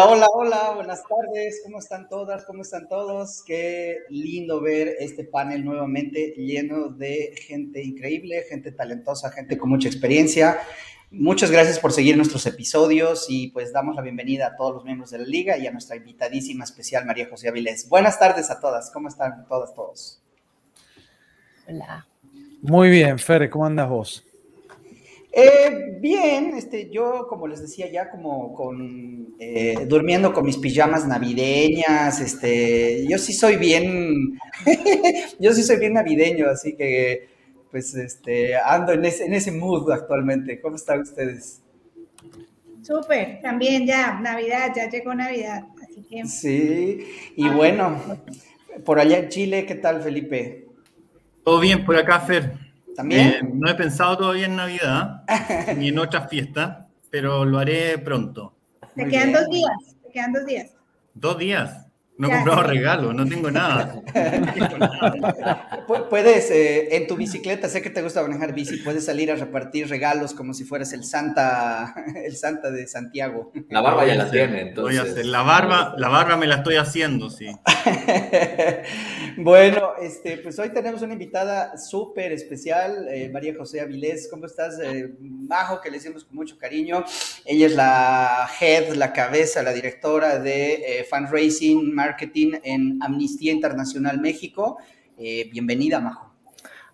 Hola, hola, hola, buenas tardes, ¿cómo están todas? ¿Cómo están todos? Qué lindo ver este panel nuevamente lleno de gente increíble, gente talentosa, gente con mucha experiencia. Muchas gracias por seguir nuestros episodios y pues damos la bienvenida a todos los miembros de la liga y a nuestra invitadísima especial María José Avilés. Buenas tardes a todas, ¿cómo están todas, todos? Hola. Muy bien, Fer, ¿cómo andas vos? Eh, bien, este, yo como les decía ya como con eh, durmiendo con mis pijamas navideñas, este, yo sí soy bien, yo sí soy bien navideño, así que pues este, ando en ese, en ese mood actualmente. ¿Cómo están ustedes? Súper, también ya, Navidad, ya llegó Navidad, así que... Sí, y bueno, por allá en Chile, ¿qué tal Felipe? Todo bien por acá, Fer. ¿También? Eh, no he pensado todavía en Navidad ni en otras fiestas, pero lo haré pronto. Te quedan dos días, te quedan dos días. ¿Dos días? No he comprado regalo, no tengo nada. puedes, eh, en tu bicicleta, sé que te gusta manejar bici, puedes salir a repartir regalos como si fueras el Santa, el Santa de Santiago. La barba ya la tiene, entonces. Voy a hacer. La barba, la barba me la estoy haciendo, sí. bueno, este, pues hoy tenemos una invitada súper especial, eh, María José Avilés. ¿Cómo estás? Eh, Majo, que le decimos con mucho cariño. Ella es la head, la cabeza, la directora de fundraising, marketing en Amnistía Internacional México. Eh, bienvenida, Majo.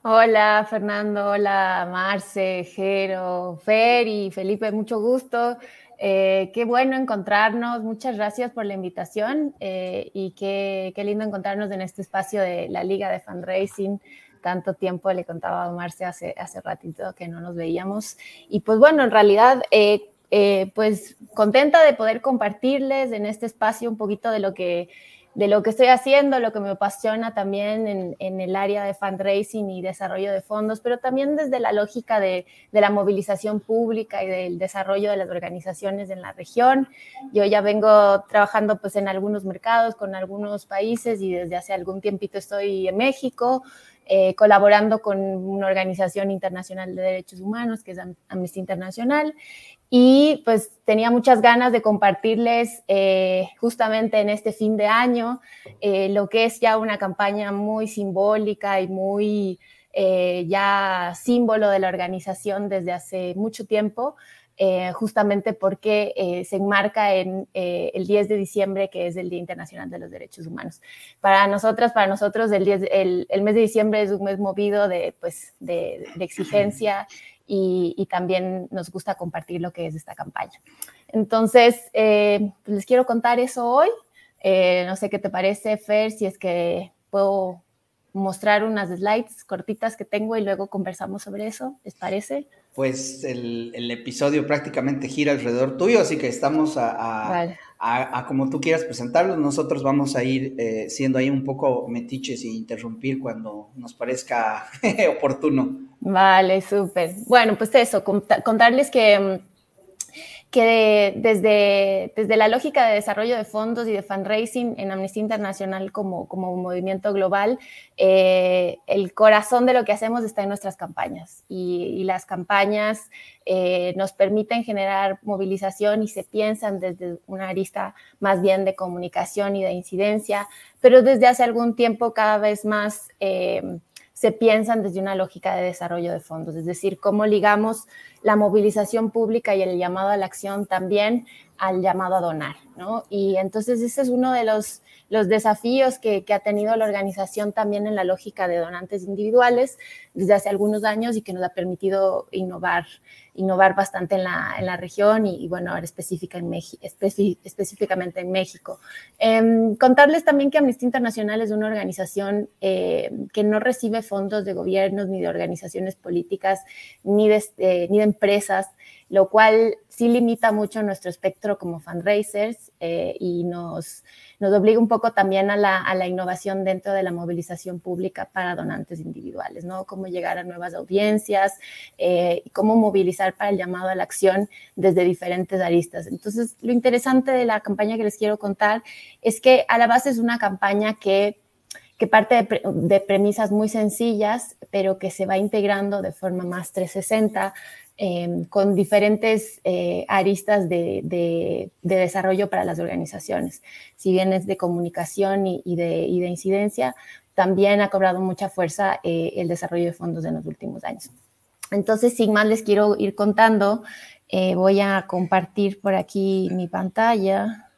Hola, Fernando. Hola, Marce, Jero, Fer y Felipe. Mucho gusto. Eh, qué bueno encontrarnos. Muchas gracias por la invitación eh, y qué, qué, lindo encontrarnos en este espacio de la Liga de Fundraising. Tanto tiempo le contaba a Marce hace, hace ratito que no nos veíamos. Y pues bueno, en realidad pues contenta de poder compartirles en este espacio un poquito de lo que, de lo que estoy haciendo, lo que me apasiona también en, en el área de fundraising y desarrollo de fondos, pero también desde la lógica de, de, la movilización pública y del desarrollo de las organizaciones en la región. Yo ya vengo trabajando pues en algunos mercados con algunos países y desde hace algún tiempito estoy en México. Eh, colaborando con una organización internacional de derechos humanos que es Amnistía Internacional. Y pues tenía muchas ganas de compartirles eh, justamente en este fin de año eh, lo que es ya una campaña muy simbólica y muy ya símbolo de la organización desde hace mucho tiempo, justamente porque se enmarca en el 10 de diciembre, que es el Día Internacional de los Derechos Humanos. Para nosotras, para nosotros, el, 10, el, el mes de diciembre es un mes movido de, pues, de, exigencia y, también nos gusta compartir lo que es esta campaña. Entonces, eh, pues les quiero contar eso hoy. Eh, no sé qué te parece, Fer, si es que puedo mostrar unas slides cortitas que tengo y luego conversamos sobre eso, ¿les parece? Pues el, el episodio prácticamente gira alrededor tuyo, así que estamos a, a, como tú quieras presentarlo. Nosotros vamos a ir eh, siendo ahí un poco metiches e interrumpir cuando nos parezca oportuno. Vale, súper. Bueno, pues eso, contarles que que desde, desde la lógica de desarrollo de fondos y de fundraising en Amnistía Internacional como, como un movimiento global, eh, el corazón de lo que hacemos está en nuestras campañas. Y, las campañas eh, nos permiten generar movilización y se piensan desde una arista más bien de comunicación y de incidencia, pero desde hace algún tiempo cada vez más... Eh, se piensan desde una lógica de desarrollo de fondos, es decir, cómo ligamos la movilización pública y el llamado a la acción también al llamado a donar, ¿no? Y entonces ese es uno de los, los desafíos que, ha tenido la organización también en la lógica de donantes individuales desde hace algunos años y que nos ha permitido innovar innovar bastante en la, en la región y, bueno, ahora específica en específicamente en México. Eh, contarles también que Amnistía Internacional es una organización eh, que no recibe fondos de gobiernos ni de organizaciones políticas ni de, eh, ni de empresas, lo cual sí limita mucho nuestro espectro como fundraisers eh, y nos, nos obliga un poco también a la, a la, innovación dentro de la movilización pública para donantes individuales, ¿no? Cómo llegar a nuevas audiencias eh, y cómo movilizar para el llamado a la acción desde diferentes aristas. Entonces, lo interesante de la campaña que les quiero contar es que a la base es una campaña que que parte de, de, premisas muy sencillas, pero que se va integrando de forma más 360 em, con diferentes eh, aristas de, desarrollo para las organizaciones. Si bien es de comunicación y, de, incidencia, también ha cobrado mucha fuerza eh, el desarrollo de fondos en los últimos años. Entonces, sin más, les quiero ir contando. Eh, voy a compartir por aquí mi pantalla.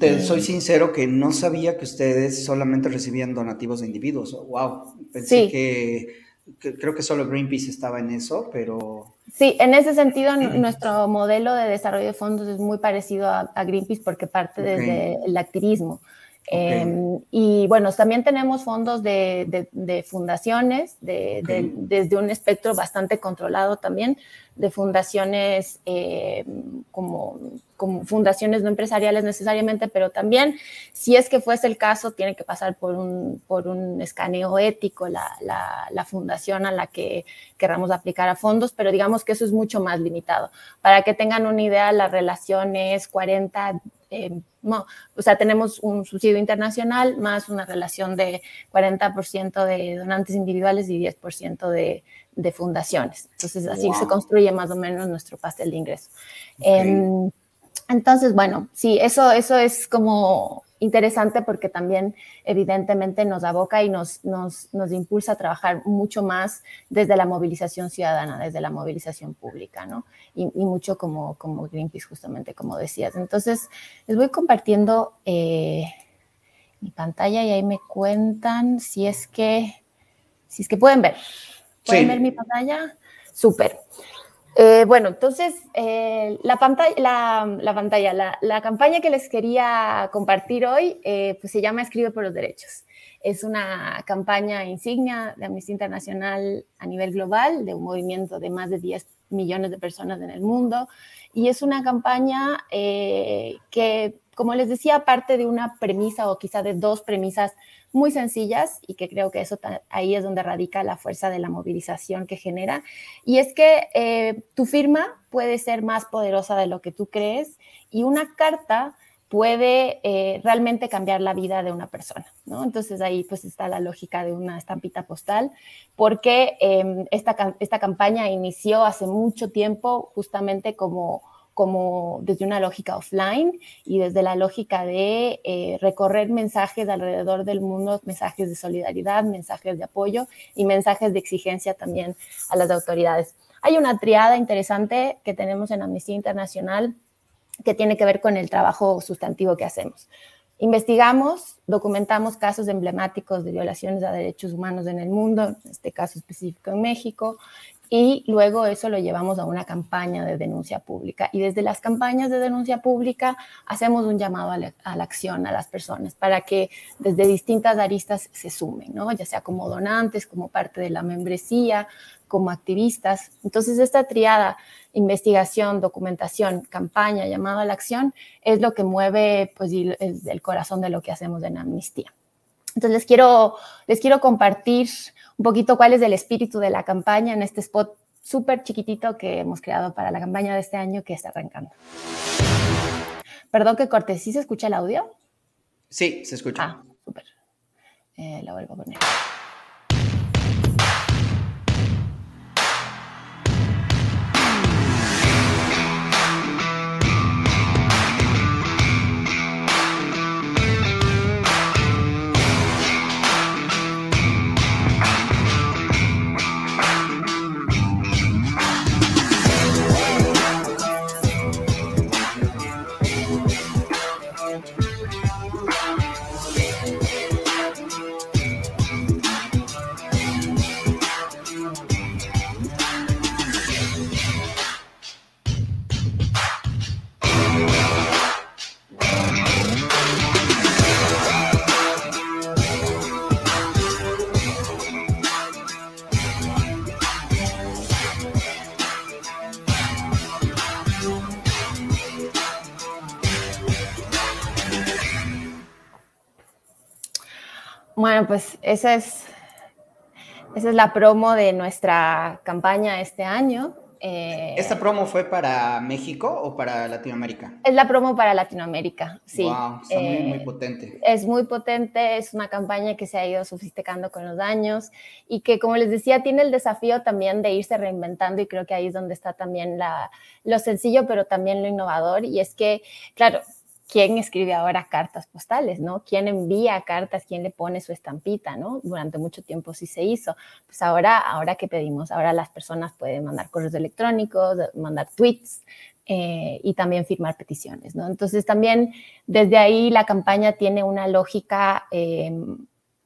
Te soy sincero que no sabía que ustedes solamente recibían donativos de individuos. Wow, pensé que, creo que solo Greenpeace estaba en eso, pero... Sí, en ese sentido nuestro modelo de desarrollo de fondos es muy parecido a, Greenpeace porque parte desde el activismo. Em, y bueno, también tenemos fondos de, fundaciones, desde un espectro bastante controlado también, de fundaciones em, como, como, fundaciones no empresariales necesariamente, pero también, si es que fuese el caso, tiene que pasar por un, por un escaneo ético la, la, fundación a la que querramos aplicar a fondos, pero digamos que eso es mucho más limitado. Para que tengan una idea, la relación es 40 eh, no, o sea, tenemos un subsidio internacional más una relación de 40% de donantes individuales y 10% de, de, fundaciones. Entonces, así se construye más o menos nuestro pastel de ingreso. Em, entonces, bueno, sí, eso, eso es como interesante porque también evidentemente nos aboca y nos, nos, nos, impulsa a trabajar mucho más desde la movilización ciudadana, desde la movilización pública, ¿no? Y, mucho como, como Greenpeace, justamente como decías. Entonces, les voy compartiendo eh, mi pantalla y ahí me cuentan si es que, si es que pueden ver. ¿Pueden ver mi pantalla? Súper. Eh, bueno, entonces, eh, la pantalla, la, campaña que les quería compartir hoy, eh, pues se llama Escribe por los Derechos. Es una campaña insignia de Amnistía Internacional a nivel global, de un movimiento de más de 10 millones de personas en el mundo, y es una campaña que, como les decía, parte de una premisa o quizá de dos premisas muy sencillas y que creo que eso ahí es donde radica la fuerza de la movilización que genera. Y es que eh, tu firma puede ser más poderosa de lo que tú crees y una carta puede eh, realmente cambiar la vida de una persona, ¿no? Entonces ahí pues está la lógica de una estampita postal, porque em, esta, esta campaña inició hace mucho tiempo justamente como como desde una lógica offline y desde la lógica de eh, recorrer mensajes alrededor del mundo, mensajes de solidaridad, mensajes de apoyo y mensajes de exigencia también a las autoridades. Hay una triada interesante que tenemos en Amnistía Internacional que tiene que ver con el trabajo sustantivo que hacemos. Investigamos, documentamos casos emblemáticos de violaciones a derechos humanos en el mundo, en este caso específico en México, y luego eso lo llevamos a una campaña de denuncia pública. Y desde las campañas de denuncia pública hacemos un llamado a la, acción a las personas para que desde distintas aristas se sumen, ¿no? ya sea como donantes, como parte de la membresía, como activistas. Entonces, esta triada, investigación, documentación, campaña, llamado a la acción, es lo que mueve pues, el corazón de lo que hacemos en Amnistía. Entonces, les quiero, les quiero compartir un poquito cuál es el espíritu de la campaña en este spot súper chiquitito que hemos creado para la campaña de este año que está arrancando. Perdón que corte, ¿sí se escucha el audio? Sí, se escucha. Ah, súper. Eh, la vuelvo a poner. Bueno, pues esa es, esa es la promo de nuestra campaña este año. Eh, ¿Esta promo fue para México o para Latinoamérica? Es la promo para Latinoamérica, sí. Wow, está muy, muy Eh, potente. Es muy potente, es una campaña que se ha ido sofisticando con los años y que, como les decía, tiene el desafío también de irse reinventando y creo que ahí es donde está también la, lo sencillo, pero también lo innovador. Y es que, claro, ¿quién escribe ahora cartas postales, no? ¿Quién envía cartas? ¿Quién le pone su estampita, no? Durante mucho tiempo sí se hizo. Pues ahora, ahora ¿qué pedimos? Ahora las personas pueden mandar correos electrónicos, mandar tweets, eh, y también firmar peticiones, ¿no? Entonces también desde ahí la campaña tiene una lógica eh,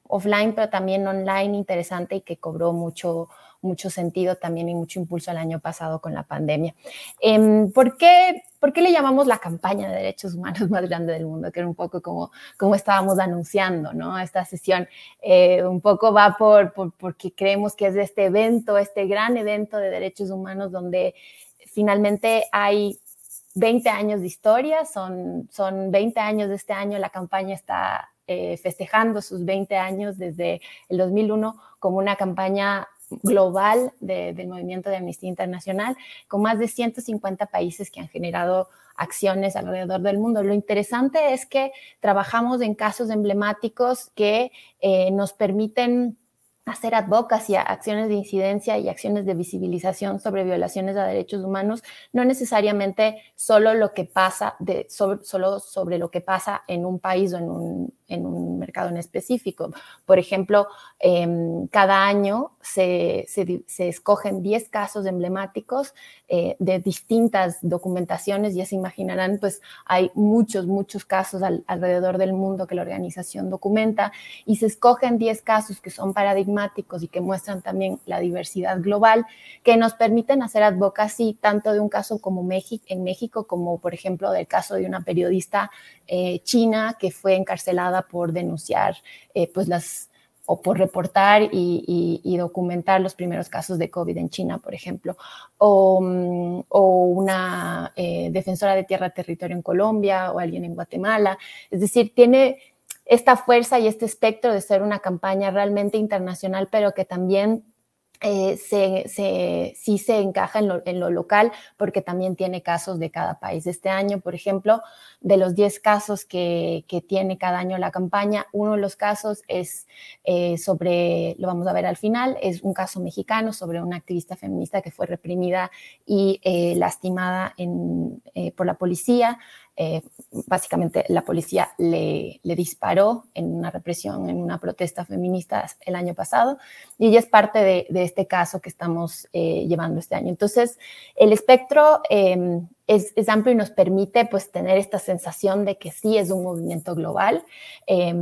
offline, pero también online interesante y que cobró mucho, mucho sentido también y mucho impulso el año pasado con la pandemia. Eh, ¿por, qué, ¿Por qué le llamamos la campaña de derechos humanos más grande del mundo? Que era un poco como, como estábamos anunciando, ¿no? Esta sesión eh, un poco va por, por, porque creemos que es este evento, este gran evento de derechos humanos donde finalmente hay 20 años de historia, son, son 20 años de este año, la campaña está eh, festejando sus 20 años desde el 2001 como una campaña global de, del movimiento de Amnistía Internacional, con más de 150 países que han generado acciones alrededor del mundo. Lo interesante es que trabajamos en casos emblemáticos que eh, nos permiten hacer advocacy, acciones de incidencia y acciones de visibilización sobre violaciones a derechos humanos, no necesariamente solo lo que pasa, de, sobre, solo sobre lo que pasa en un país o en un, en un mercado en específico. Por ejemplo, eh, cada año se, se, se, escogen 10 casos emblemáticos eh, de distintas documentaciones, ya se imaginarán, pues hay muchos, muchos casos al, alrededor del mundo que la organización documenta y se escogen 10 casos que son paradigmáticos y que muestran también la diversidad global, que nos permiten hacer advocacy tanto de un caso como México, en México, como por ejemplo del caso de una periodista eh, china que fue encarcelada por denunciar eh, pues las o por reportar y, documentar los primeros casos de COVID en China, por ejemplo, o, o una eh, defensora de tierra territorio en Colombia o alguien en Guatemala. Es decir, tiene esta fuerza y este espectro de ser una campaña realmente internacional, pero que también eh, se, se, sí se encaja en lo, en lo, local porque también tiene casos de cada país. Este año, por ejemplo, de los 10 casos que, que tiene cada año la campaña, uno de los casos es eh, sobre, lo vamos a ver al final, es un caso mexicano sobre una activista feminista que fue reprimida y eh, lastimada en, eh, por la policía. Eh, básicamente la policía le, disparó en una represión, en una protesta feminista el año pasado, y ella es parte de, este caso que estamos eh, llevando este año. Entonces, el espectro eh, es, es, amplio y nos permite pues tener esta sensación de que sí es un movimiento global,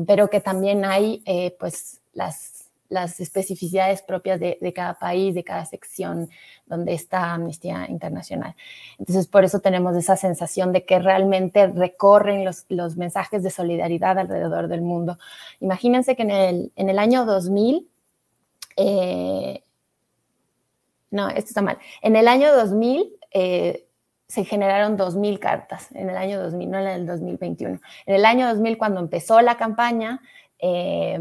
pero que también hay pues las las especificidades propias de, cada país, de cada sección donde está Amnistía Internacional. Entonces, por eso tenemos esa sensación de que realmente recorren los, los mensajes de solidaridad alrededor del mundo. Imagínense que en el, en el año 2000, eh, no, esto está mal, en el año 2000, eh, se generaron 2.000 cartas en el año 2000, no en el 2021. En el año 2000, cuando empezó la campaña, eh,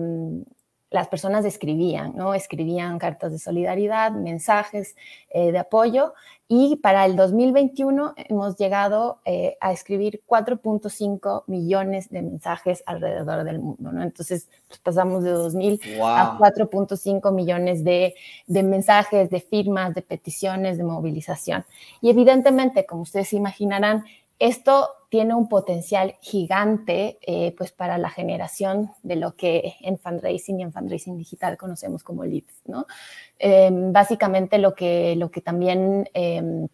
las personas escribían, ¿no? Escribían cartas de solidaridad, mensajes eh, de apoyo y para el 2021 hemos llegado eh, a escribir 4.5 millones de mensajes alrededor del mundo, ¿no? Entonces pues pasamos de 2.000 wow. a 4.5 millones de, de, mensajes, de firmas, de peticiones, de movilización. Y evidentemente, como ustedes imaginarán, esto tiene un potencial gigante eh, pues para la generación de lo que en fundraising y en fundraising digital conocemos como leads, ¿no? Eh, básicamente lo que, lo que también eh,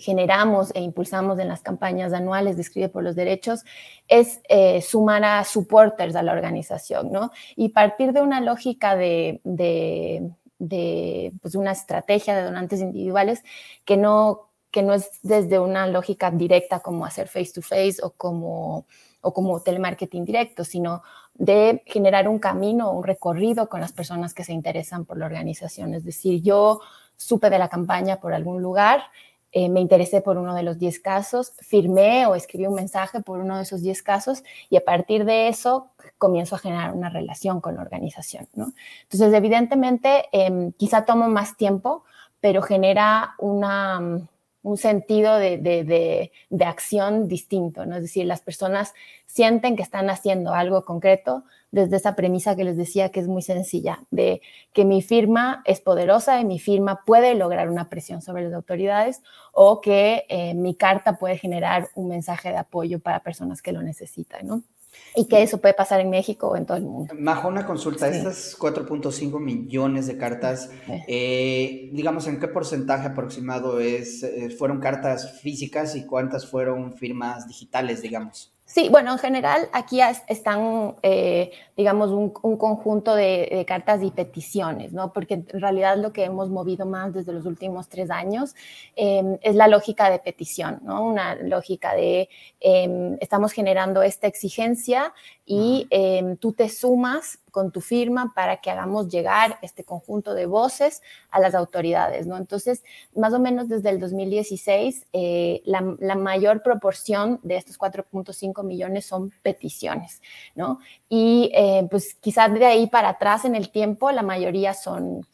generamos e impulsamos en las campañas anuales de Escribe por los Derechos es sumar a supporters a la organización, ¿no? Y partir de una lógica de, de, de pues una estrategia de donantes individuales que no que no es desde una lógica directa como hacer face to face o como, o como telemarketing directo, sino de generar un camino, un recorrido con las personas que se interesan por la organización. Es decir, yo supe de la campaña por algún lugar, eh, me interesé por uno de los 10 casos, firmé o escribí un mensaje por uno de esos 10 casos y a partir de eso comienzo a generar una relación con la organización. ¿no? Entonces, evidentemente, eh, quizá tomo más tiempo, pero genera una un sentido de, acción distinto, ¿no? Es decir, las personas sienten que están haciendo algo concreto desde esa premisa que les decía que es muy sencilla, de que mi firma es poderosa y mi firma puede lograr una presión sobre las autoridades o que eh, mi carta puede generar un mensaje de apoyo para personas que lo necesitan, ¿no? Y que eso puede pasar en México o en todo el mundo. Majo, una consulta. Estas 4.5 millones de cartas, eh, digamos, ¿en qué porcentaje aproximado es, eh, fueron cartas físicas y cuántas fueron firmas digitales, digamos? Sí, bueno, en general aquí están, eh, digamos, un, conjunto de, cartas y peticiones, ¿no? Porque en realidad lo que hemos movido más desde los últimos tres años em, es la lógica de petición, ¿no? Una lógica de em, estamos generando esta exigencia y em, tú te sumas con tu firma para que hagamos llegar este conjunto de voces a las autoridades, ¿no? Entonces, más o menos desde el 2016, eh, la, mayor proporción de estos 4.5 millones son peticiones, ¿no? Y eh, pues quizás de ahí para atrás en el tiempo, la mayoría son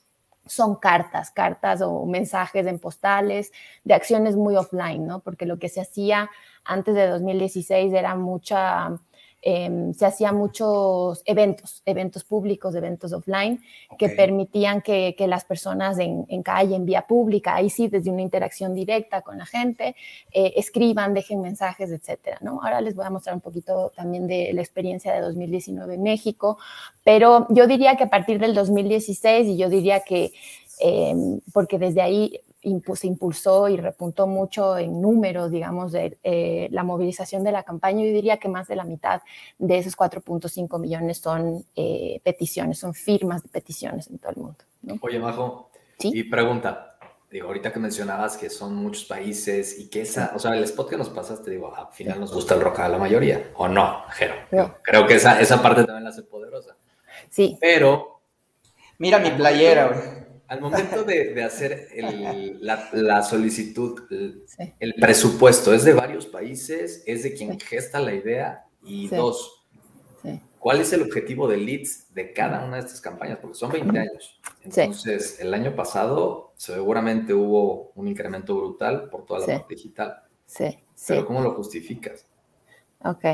son cartas, cartas o mensajes en postales, de acciones muy offline, ¿no? Porque lo que se hacía antes de 2016 era mucha Em, se hacían muchos eventos, eventos públicos, eventos offline, que permitían que, las personas en, calle, en vía pública, ahí sí, desde una interacción directa con la gente, eh, escriban, dejen mensajes, etcétera, ¿no? Ahora les voy a mostrar un poquito también de la experiencia de 2019 en México, pero yo diría que a partir del 2016, y yo diría que em, porque desde ahí se impulsó y repuntó mucho en números, digamos, de eh, la movilización de la campaña. Yo diría que más de la mitad de esos 4.5 millones son eh, peticiones, son firmas de peticiones en todo el mundo. Oye, Majo, y pregunta, digo, ahorita que mencionabas que son muchos países y que esa, o sea, el spot que nos pasaste, digo, al final nos gusta el rock a la mayoría, ¿o no, Jero? Creo que esa, esa parte también la hace poderosa. Sí. Pero... Mira mi playera, güey. Al momento de, hacer la, solicitud, el, presupuesto es de varios países, es de quien gesta la idea y dos, ¿cuál es el objetivo de leads de cada una de estas campañas? Porque son 20 años. Entonces, el año pasado seguramente hubo un incremento brutal por toda la parte digital. Sí, Pero ¿cómo lo justificas? Ok,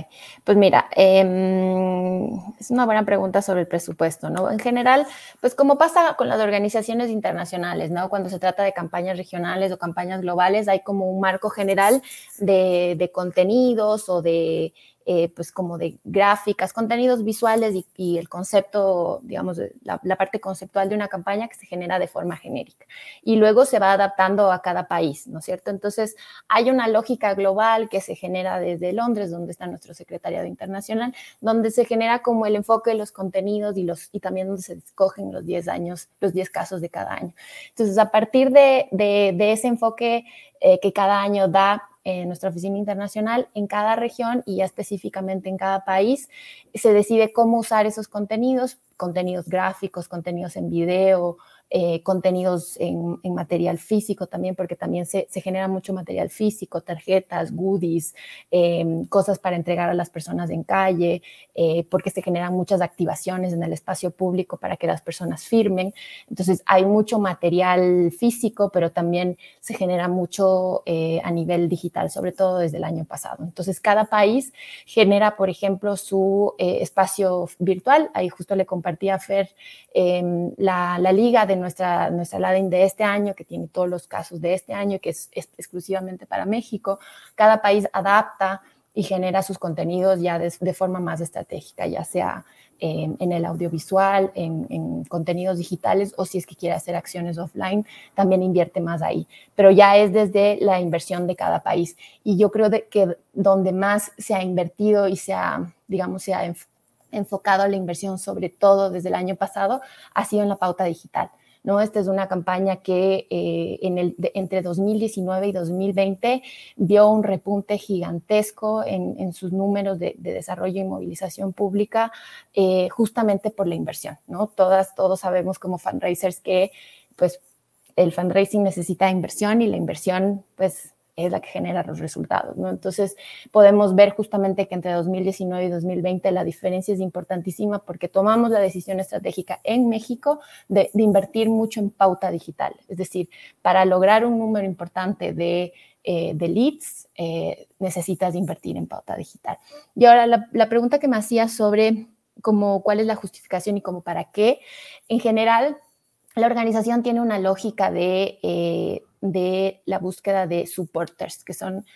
pues mira, em, es una buena pregunta sobre el presupuesto, ¿no? En general, pues como pasa con las organizaciones internacionales, ¿no? Cuando se trata de campañas regionales o campañas globales, hay como un marco general de, de contenidos o de eh, pues como de gráficas, contenidos visuales y, el concepto, digamos, la, parte conceptual de una campaña que se genera de forma genérica. Y luego se va adaptando a cada país, ¿no es cierto? Entonces, hay una lógica global que se genera desde Londres, donde está nuestro secretariado internacional, donde se genera como el enfoque de los contenidos y, los, y también donde se escogen los 10 años, los 10 casos de cada año. Entonces, a partir de, de, ese enfoque eh, que cada año da en nuestra oficina internacional, en cada región y ya específicamente en cada país, se decide cómo usar esos contenidos, contenidos gráficos, contenidos en video, eh, contenidos en, material físico también, porque también se, genera mucho material físico, tarjetas, goodies, em, cosas para entregar a las personas en calle, eh, porque se generan muchas activaciones en el espacio público para que las personas firmen. Entonces hay mucho material físico, pero también se genera mucho eh, a nivel digital, sobre todo desde el año pasado. Entonces cada país genera, por ejemplo, su espacio virtual. Ahí justo le compartí a Fer em, la, la liga de nuestra, nuestra LADIN de este año, que tiene todos los casos de este año, que es, exclusivamente para México. Cada país adapta y genera sus contenidos ya de, forma más estratégica, ya sea en, el audiovisual, en, contenidos digitales o si es que quiere hacer acciones offline, también invierte más ahí. Pero ya es desde la inversión de cada país. Y yo creo que donde más se ha invertido y se ha, digamos, se ha enfocado la inversión, sobre todo desde el año pasado, ha sido en la pauta digital. ¿No? Esta es una campaña que eh, en el, entre 2019 y 2020 vio un repunte gigantesco en, sus números de, desarrollo y movilización pública eh, justamente por la inversión, ¿no? Todas, todos sabemos como fundraisers que pues el fundraising necesita inversión y la inversión pues es la que genera los resultados. Entonces, podemos ver justamente que entre 2019 y 2020 la diferencia es importantísima porque tomamos la decisión estratégica en México de, invertir mucho en pauta digital. Es decir, para lograr un número importante de, eh, de leads, eh, necesitas invertir en pauta digital. Y ahora, la, la pregunta que me hacía sobre como cuál es la justificación y como para qué, en general, la organización tiene una lógica de, eh, de la búsqueda de supporters, que son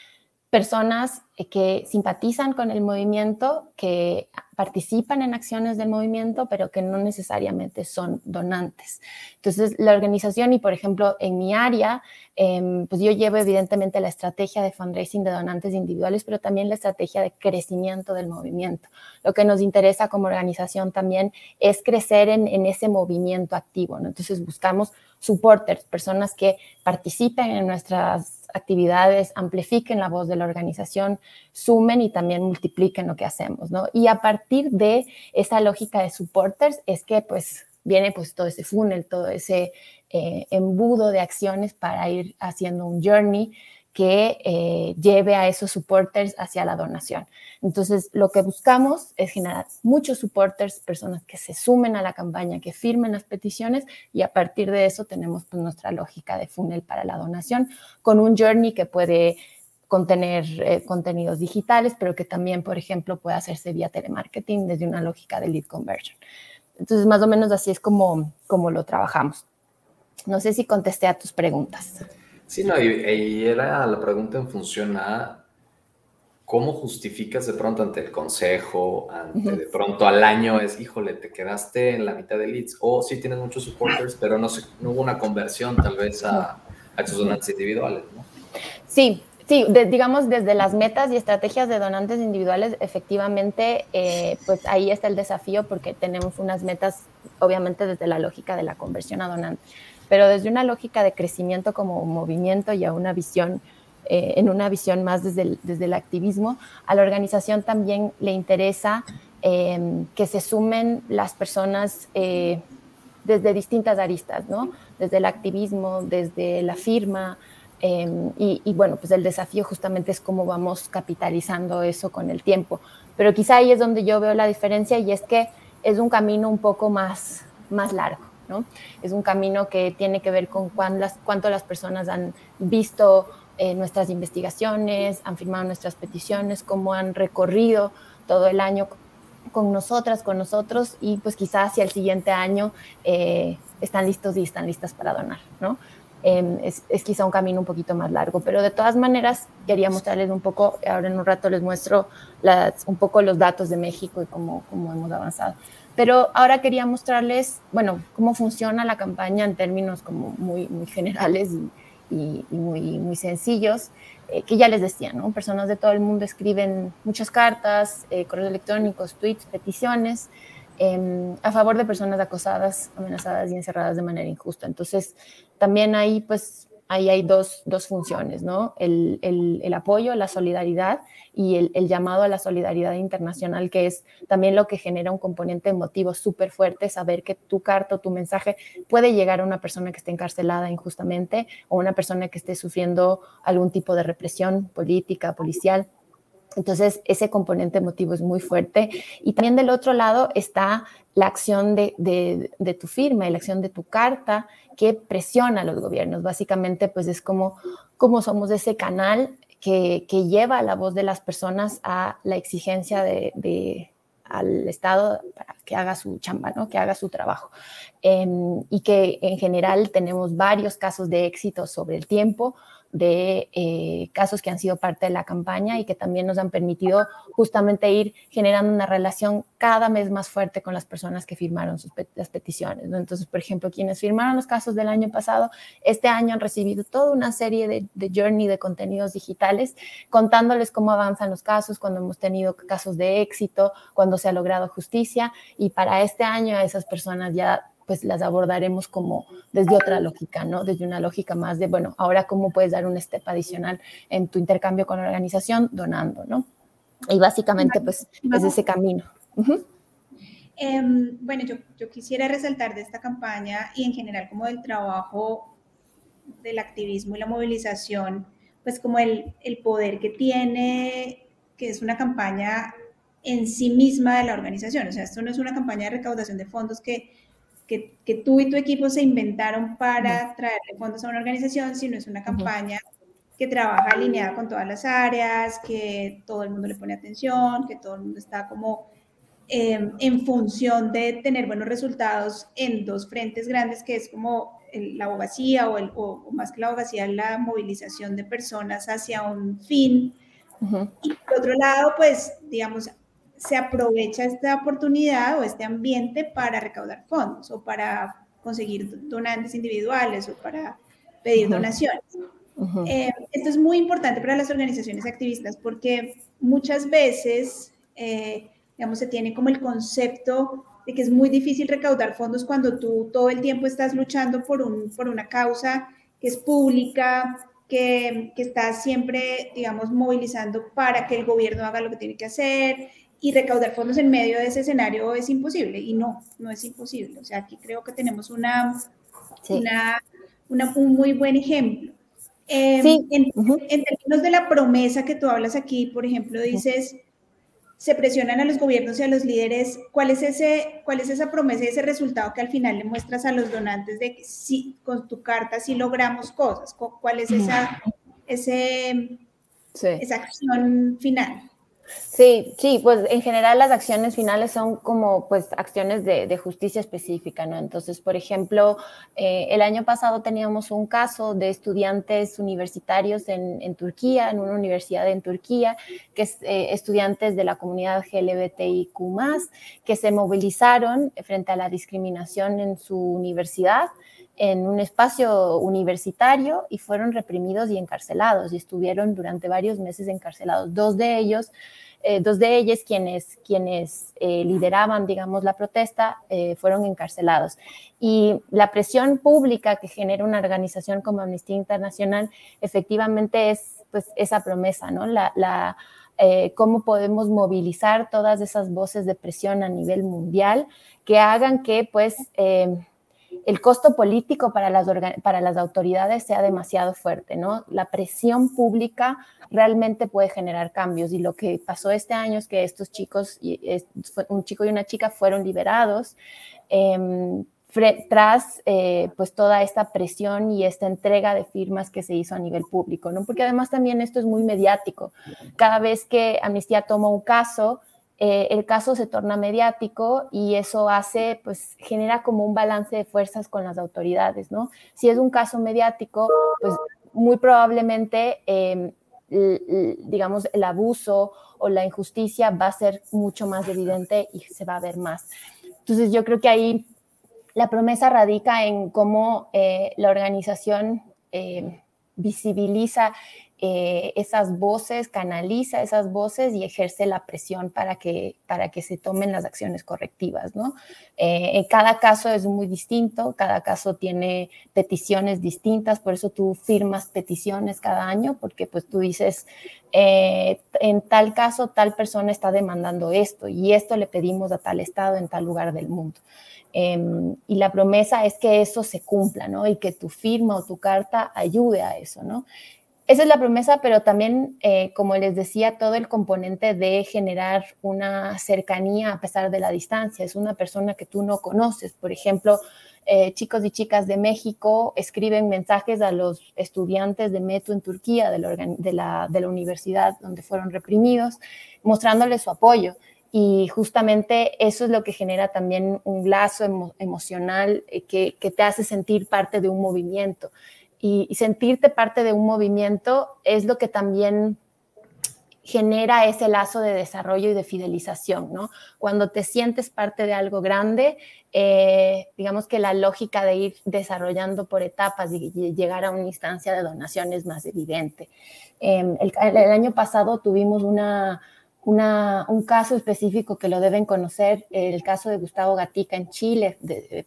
personas eh, que simpatizan con el movimiento, que participan en acciones del movimiento, pero que no necesariamente son donantes. Entonces, la organización y, por ejemplo, en mi área, em, pues yo llevo evidentemente la estrategia de fundraising de donantes individuales, pero también la estrategia de crecimiento del movimiento. Lo que nos interesa como organización también es crecer en, en ese movimiento activo. Entonces, buscamos supporters, personas que participen en nuestras actividades, amplifiquen la voz de la organización, sumen y también multipliquen lo que hacemos, ¿no? Y a partir de esa lógica de supporters es que pues viene pues todo ese funnel, todo ese eh, embudo de acciones para ir haciendo un journey que eh, lleve a esos supporters hacia la donación. Entonces, lo que buscamos es generar muchos supporters, personas que se sumen a la campaña, que firmen las peticiones y a partir de eso tenemos pues, nuestra lógica de funnel para la donación con un journey que puede contener eh, contenidos digitales, pero que también, por ejemplo, puede hacerse vía telemarketing desde una lógica de lead conversion. Entonces, más o menos así es como, como lo trabajamos. No sé si contesté a tus preguntas. Sí, no, y, era la pregunta en función a cómo justificas de pronto ante el consejo, ante de pronto al año es, híjole, te quedaste en la mitad de leads, o sí tienes muchos supporters, pero no, no hubo una conversión tal vez a, a tus donantes individuales, ¿no? Sí, Sí, digamos desde las metas y estrategias de donantes individuales, efectivamente, eh, pues ahí está el desafío porque tenemos unas metas, obviamente desde la lógica de la conversión a donante pero desde una lógica de crecimiento como movimiento y a una visión, eh, en una visión más desde el, desde el activismo, a la organización también le interesa em, que se sumen las personas eh, desde distintas aristas, ¿no? Desde el activismo, desde la firma, em, y, y, bueno, pues el desafío justamente es cómo vamos capitalizando eso con el tiempo. Pero quizá ahí es donde yo veo la diferencia y es que es un camino un poco más, más largo. Es un camino que tiene que ver con cuánto las personas han visto eh, nuestras investigaciones, han firmado nuestras peticiones, cómo han recorrido todo el año con nosotras, con nosotros, y pues quizás hacia el siguiente año eh, están listos y están listas para donar, ¿no? Em, es, quizá un camino un poquito más largo, pero de todas maneras quería mostrarles un poco, ahora en un rato les muestro un poco los datos de México y cómo, cómo hemos avanzado. Pero ahora quería mostrarles, bueno, cómo funciona la campaña en términos como muy, muy generales y, muy, muy sencillos, eh, que ya les decía, ¿no? Personas de todo el mundo escriben muchas cartas, eh, correos electrónicos, tweets, peticiones em, a favor de personas acosadas, amenazadas y encerradas de manera injusta. Entonces, también ahí, pues, ahí hay dos, dos funciones, ¿no? El, el, apoyo, la solidaridad y el, el, llamado a la solidaridad internacional, que es también lo que genera un componente emotivo súper fuerte, saber que tu carta o tu mensaje puede llegar a una persona que esté encarcelada injustamente o una persona que esté sufriendo algún tipo de represión política, policial. Entonces, ese componente emotivo es muy fuerte. Y también del otro lado está la acción de, de, tu firma y la acción de tu carta que presiona a los gobiernos. Básicamente, pues es como, como somos ese canal que, que lleva la voz de las personas a la exigencia de, al Estado para que haga su chamba, ¿no? que haga su trabajo. Eh, y que en general tenemos varios casos de éxito sobre el tiempo, de eh, casos que han sido parte de la campaña y que también nos han permitido justamente ir generando una relación cada vez más fuerte con las personas que firmaron sus las peticiones. Entonces, por ejemplo, quienes firmaron los casos del año pasado, este año han recibido toda una serie de, de journey de contenidos digitales contándoles cómo avanzan los casos, cuando hemos tenido casos de éxito, cuando se ha logrado justicia y para este año a esas personas ya pues las abordaremos como desde otra lógica, ¿no? Desde una lógica más de, bueno, ahora cómo puedes dar un step adicional en tu intercambio con la organización donando, ¿no? Y básicamente, pues, es ese camino. Em, bueno, yo, yo quisiera resaltar de esta campaña y en general como del trabajo del activismo y la movilización pues como el, el poder que tiene, que es una campaña en sí misma de la organización. O sea, esto no es una campaña de recaudación de fondos que, que, que tú y tu equipo se inventaron para traerle fondos a una organización, sino es una campaña que trabaja alineada con todas las áreas, que todo el mundo le pone atención, que todo el mundo está como em, en función de tener buenos resultados en dos frentes grandes, que es como la abogacía o, el, o, más que la abogacía, la movilización de personas hacia un fin. Y por otro lado, pues, digamos, se aprovecha esta oportunidad o este ambiente para recaudar fondos o para conseguir donantes individuales o para pedir donaciones. Eh, esto es muy importante para las organizaciones activistas porque muchas veces, eh, digamos, se tiene como el concepto de que es muy difícil recaudar fondos cuando tú todo el tiempo estás luchando por, un, por una causa que es pública, que, que está siempre, digamos, movilizando para que el gobierno haga lo que tiene que hacer y recaudar fondos en medio de ese escenario es imposible y no, no es imposible. O sea, aquí creo que tenemos una, una, un muy buen ejemplo. Em, en, términos de la promesa que tú hablas aquí, por ejemplo, dices, se presionan a los gobiernos y a los líderes, ¿cuál es, ese, cuál es esa promesa y ese resultado que al final le muestras a los donantes de que si con tu carta sí logramos cosas? ¿Cuál es esa, ese, esa acción final? Sí, sí, pues en general las acciones finales son como pues acciones de, justicia específica, ¿no? Entonces, por ejemplo, eh, el año pasado teníamos un caso de estudiantes universitarios en, Turquía, en una universidad en Turquía, que es eh, estudiantes de la comunidad LGBTIQ+, que se movilizaron frente a la discriminación en su universidad en un espacio universitario y fueron reprimidos y encarcelados y estuvieron durante varios meses encarcelados. Dos de ellos, eh, dos de ellos quienes, quienes eh, lideraban, digamos, la protesta, eh, fueron encarcelados. Y la presión pública que genera una organización como Amnistía Internacional efectivamente es pues, esa promesa, ¿no? La, la cómo podemos movilizar todas esas voces de presión a nivel mundial que hagan que, pues, el costo político para las, para las autoridades sea demasiado fuerte, ¿no? La presión pública realmente puede generar cambios y lo que pasó este año es que estos chicos, un chico y una chica fueron liberados em, tras eh, pues toda esta presión y esta entrega de firmas que se hizo a nivel público, ¿no? Porque además también esto es muy mediático. Cada vez que Amnistía toma un caso, eh, el caso se torna mediático y eso hace, pues genera como un balance de fuerzas con las autoridades, ¿no? Si es un caso mediático, pues muy probablemente, em, digamos, el abuso o la injusticia va a ser mucho más evidente y se va a ver más. Entonces yo creo que ahí la promesa radica en cómo eh, la organización eh, visibiliza eh, esas voces, canaliza esas voces y ejerce la presión para que, para que se tomen las acciones correctivas, ¿no? Eh, en cada caso es muy distinto, cada caso tiene peticiones distintas, por eso tú firmas peticiones cada año, porque pues tú dices, eh, en tal caso tal persona está demandando esto y esto le pedimos a tal estado en tal lugar del mundo. Em, y la promesa es que eso se cumpla, ¿no? Y que tu firma o tu carta ayude a eso, ¿no? Esa es la promesa, pero también, eh, como les decía, todo el componente de generar una cercanía a pesar de la distancia. Es una persona que tú no conoces. Por ejemplo, eh, chicos y chicas de México escriben mensajes a los estudiantes de Metu en Turquía, de la, universidad donde fueron reprimidos, mostrándoles su apoyo. Y justamente eso es lo que genera también un lazo emocional eh, que te hace sentir parte de un movimiento y, sentirte parte de un movimiento es lo que también genera ese lazo de desarrollo y de fidelización, ¿no? Cuando te sientes parte de algo grande, eh, digamos que la lógica de ir desarrollando por etapas y, llegar a una instancia de donación es más evidente. Em, el, año pasado tuvimos una, un caso específico que lo deben conocer, el caso de Gustavo Gatica en Chile, de,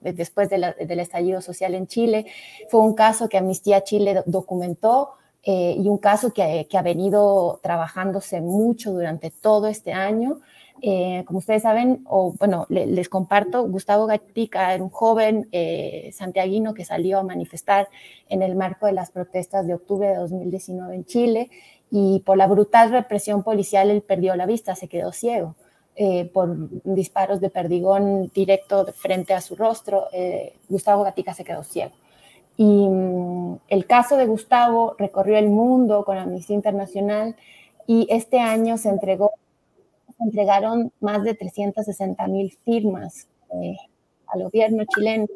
después del estallido social en Chile. Fue un caso que Amnistía Chile documentó eh, y un caso que, ha venido trabajándose mucho durante todo este año. Eh, como ustedes saben, o bueno, les comparto, Gustavo Gatica era un joven eh, santiaguino que salió a manifestar en el marco de las protestas de octubre de 2019 en Chile y por la brutal represión policial él perdió la vista, se quedó ciego. Por disparos de perdigón directo frente a su rostro, Gustavo Gatica se quedó ciego. Y mm, el caso de Gustavo recorrió el mundo con Amnistía Internacional y este año se entregó, se entregaron más de 360 mil firmas eh, al gobierno chileno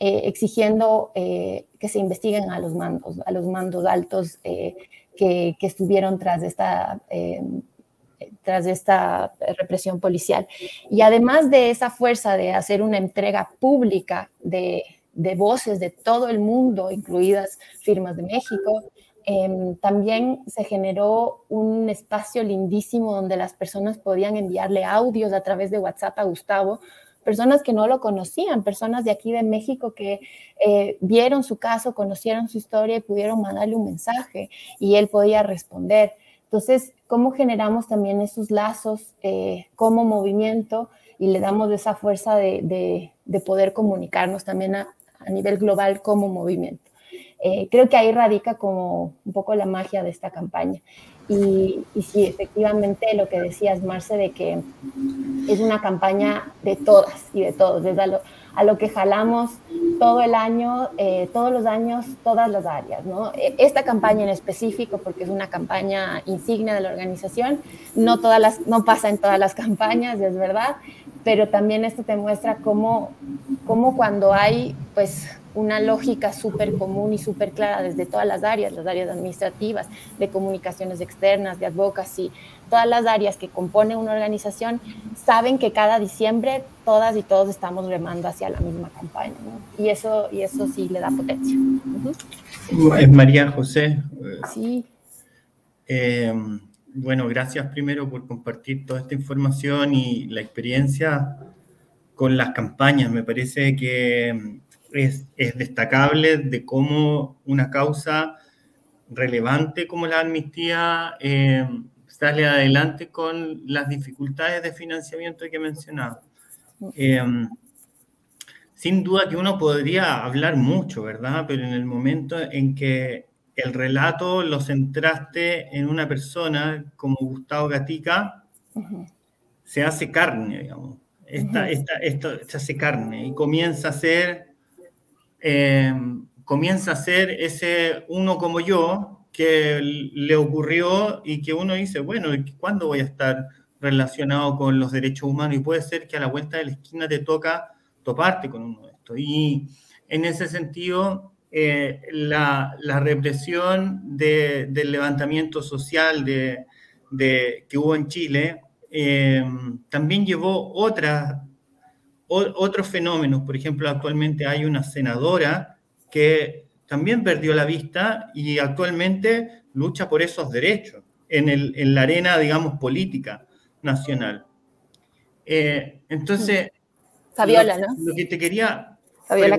eh, exigiendo eh, que se investiguen a los mandos, a los mandos altos que, que, estuvieron tras esta tras esta represión policial. Y además de esa fuerza de hacer una entrega pública de, de voces de todo el mundo, incluidas firmas de México. Em, también se generó un espacio lindísimo donde las personas podían enviarle audios a través de WhatsApp a Gustavo, personas que no lo conocían, personas de aquí de México que eh, vieron su caso, conocieron su historia y pudieron mandarle un mensaje y él podía responder. Entonces, ¿cómo generamos también esos lazos eh, como movimiento y le damos esa fuerza de, de poder comunicarnos también a, nivel global como movimiento. Eh, creo que ahí radica como un poco la magia de esta campaña. Y, y, sí, efectivamente lo que decías, Marce, de que es una campaña de todas y de todos, desde lo, a lo que jalamos todo el año, eh, todos los años, todas las áreas. ¿no? E, esta campaña en específico, porque es una campaña insignia de la organización, no, todas las, no pasa en todas las campañas, es verdad, pero también esto te muestra cómo, cómo cuando hay pues una lógica súper común y súper clara desde todas las áreas, las áreas administrativas, de comunicaciones externas, de advocacy, todas las áreas que componen una organización, saben que cada diciembre todas y todos estamos remando hacia la misma campaña. Y, eso, y eso sí le da potencia. Es María José. Sí. Eh, bueno, gracias primero por compartir toda esta información y la experiencia con las campañas. Me parece que es, destacable de cómo una causa relevante como la amnistía eh, sale adelante con las dificultades de financiamiento que he mencionado. Eh, sin duda que uno podría hablar mucho, ¿verdad? Pero en el momento en que el relato lo centraste en una persona como Gustavo Gatica, se hace carne, digamos. Esta, esto se hace carne y comienza a ser, eh, comienza a ser ese uno como yo que le ocurrió y que uno dice, bueno, ¿cuándo voy a estar relacionado con los derechos humanos? Y puede ser que a la vuelta de la esquina te toca toparte con uno de estos. Y en ese sentido, eh, la, represión del levantamiento social de, que hubo en Chile eh, también llevó otras, otros fenómenos. Por ejemplo, actualmente hay una senadora que también perdió la vista y actualmente lucha por esos derechos en, el, en la arena, digamos, política nacional. Eh, entonces, Fabiola, ¿no? Lo que te quería Fabiola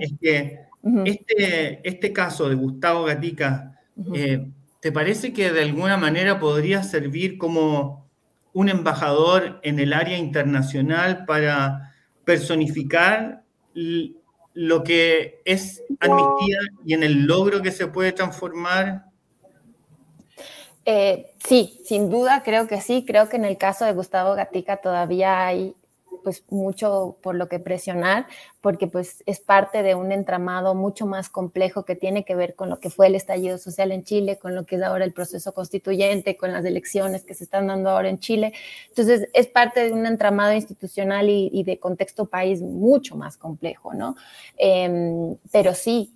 es que este, este caso de Gustavo Gatica, eh, ¿te parece que de alguna manera podría servir como un embajador en el área internacional para personificar lo que es amnistía y en el logro que se puede transformar? Eh, sí, sin duda creo que sí. Creo que en el caso de Gustavo Gatica todavía hay pues mucho por lo que presionar, porque pues es parte de un entramado mucho más complejo que tiene que ver con lo que fue el estallido social en Chile, con lo que es ahora el proceso constituyente, con las elecciones que se están dando ahora en Chile. Entonces, es parte de un entramado institucional y, de contexto país mucho más complejo, ¿no? Em, pero sí,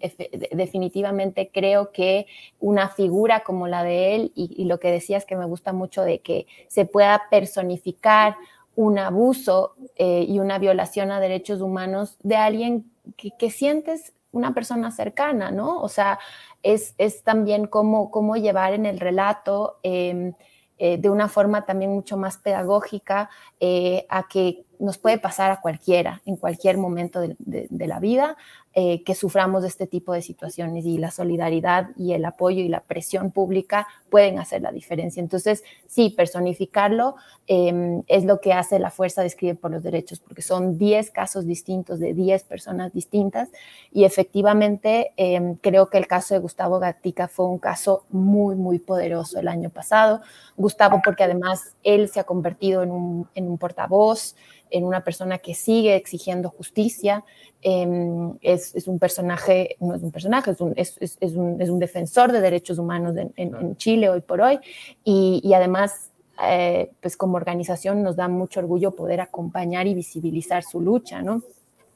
definitivamente creo que una figura como la de él y, y lo que decías que me gusta mucho de que se pueda personificar un abuso eh, y una violación a derechos humanos de alguien que, sientes una persona cercana, ¿no? O sea, es, también cómo, cómo, llevar en el relato em, eh, de una forma también mucho más pedagógica eh, a que nos puede pasar a cualquiera, en cualquier momento de, la vida, eh, que suframos este tipo de situaciones y la solidaridad y el apoyo y la presión pública pueden hacer la diferencia. Entonces, sí, personificarlo em, es lo que hace la fuerza de escribir por los derechos, porque son 10 casos distintos de 10 personas distintas y efectivamente em, creo que el caso de Gustavo Gatica fue un caso muy, muy poderoso el año pasado. Gustavo, porque además él se ha convertido en un, en un portavoz, en una persona que sigue exigiendo justicia. Em, es, es, un personaje, no es un personaje, es un, es, es un, un defensor de derechos humanos en, en, Chile hoy por hoy. Y, y además, eh, pues como organización nos da mucho orgullo poder acompañar y visibilizar su lucha, ¿no?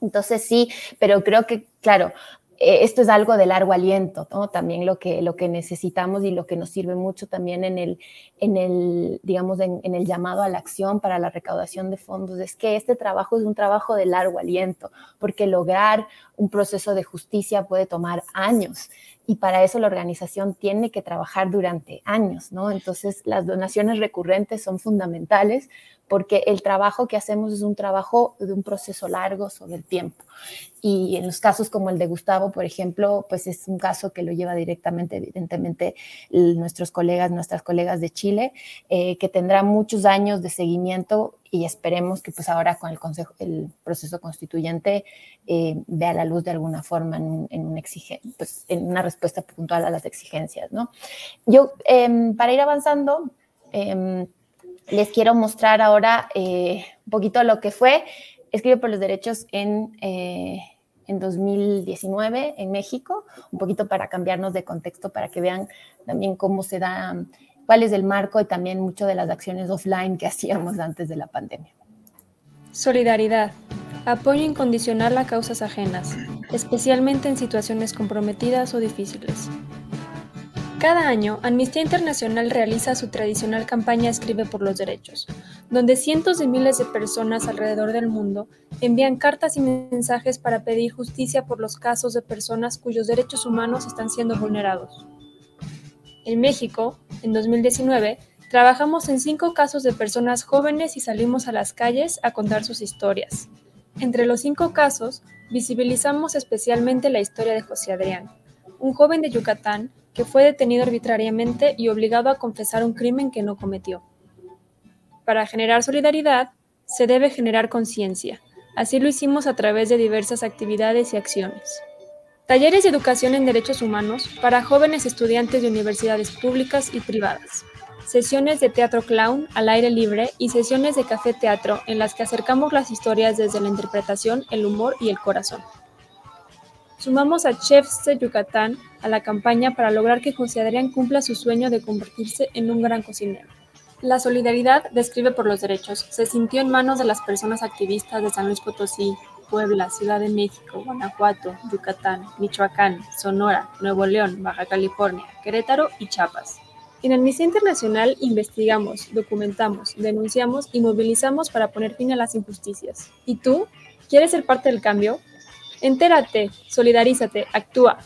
Entonces sí, pero creo que, claro, eh, esto es algo de largo aliento, ¿no? También lo que, lo que necesitamos y lo que nos sirve mucho también en el, en el digamos, en, el llamado a la acción para la recaudación de fondos, es que este trabajo es un trabajo de largo aliento, porque lograr un proceso de justicia puede tomar años y para eso la organización tiene que trabajar durante años, ¿no? Entonces, las donaciones recurrentes son fundamentales porque el trabajo que hacemos es un trabajo de un proceso largo sobre el tiempo. Y en los casos como el de Gustavo, por ejemplo, pues es un caso que lo lleva directamente, evidentemente, nuestros colegas, nuestras colegas de Chile, eh, que tendrá muchos años de seguimiento y esperemos que pues ahora con el, consejo, el proceso constituyente eh, vea la luz de alguna forma en, un pues, en una respuesta puntual a las exigencias. ¿no? Yo, em, para ir avanzando, em, les quiero mostrar ahora eh, un poquito lo que fue Escribe por los Derechos en, eh, en 2019 en México, un poquito para cambiarnos de contexto, para que vean también cómo se da, cuál es el marco y también mucho de las acciones offline que hacíamos antes de la pandemia. Solidaridad. Apoyo incondicional a causas ajenas, especialmente en situaciones comprometidas o difíciles. Cada año, Amnistía Internacional realiza su tradicional campaña Escribe por los Derechos, donde cientos de miles de personas alrededor del mundo envían cartas y mensajes para pedir justicia por los casos de personas cuyos derechos humanos están siendo vulnerados. En México, en 2019, trabajamos en cinco casos de personas jóvenes y salimos a las calles a contar sus historias. Entre los cinco casos, visibilizamos especialmente la historia de José Adrián, un joven de Yucatán que fue detenido arbitrariamente y obligado a confesar un crimen que no cometió. Para generar solidaridad, se debe generar conciencia. Así lo hicimos a través de diversas actividades y acciones. Talleres de educación en derechos humanos para jóvenes estudiantes de universidades públicas y privadas. Sesiones de teatro clown al aire libre y sesiones de café teatro en las que acercamos las historias desde la interpretación, el humor y el corazón. Sumamos a Chefs de Yucatán a la campaña para lograr que José Adrián cumpla su sueño de convertirse en un gran cocinero. La solidaridad describe por los derechos se sintió en manos de las personas activistas de San Luis Potosí, Puebla, Ciudad de México, Guanajuato, Yucatán, Michoacán, Sonora, Nuevo León, Baja California, Querétaro y Chiapas. En Amnistía Internacional investigamos, documentamos, denunciamos y movilizamos para poner fin a las injusticias. ¿Y tú? ¿Quieres ser parte del cambio? Entérate, solidarízate, actúa.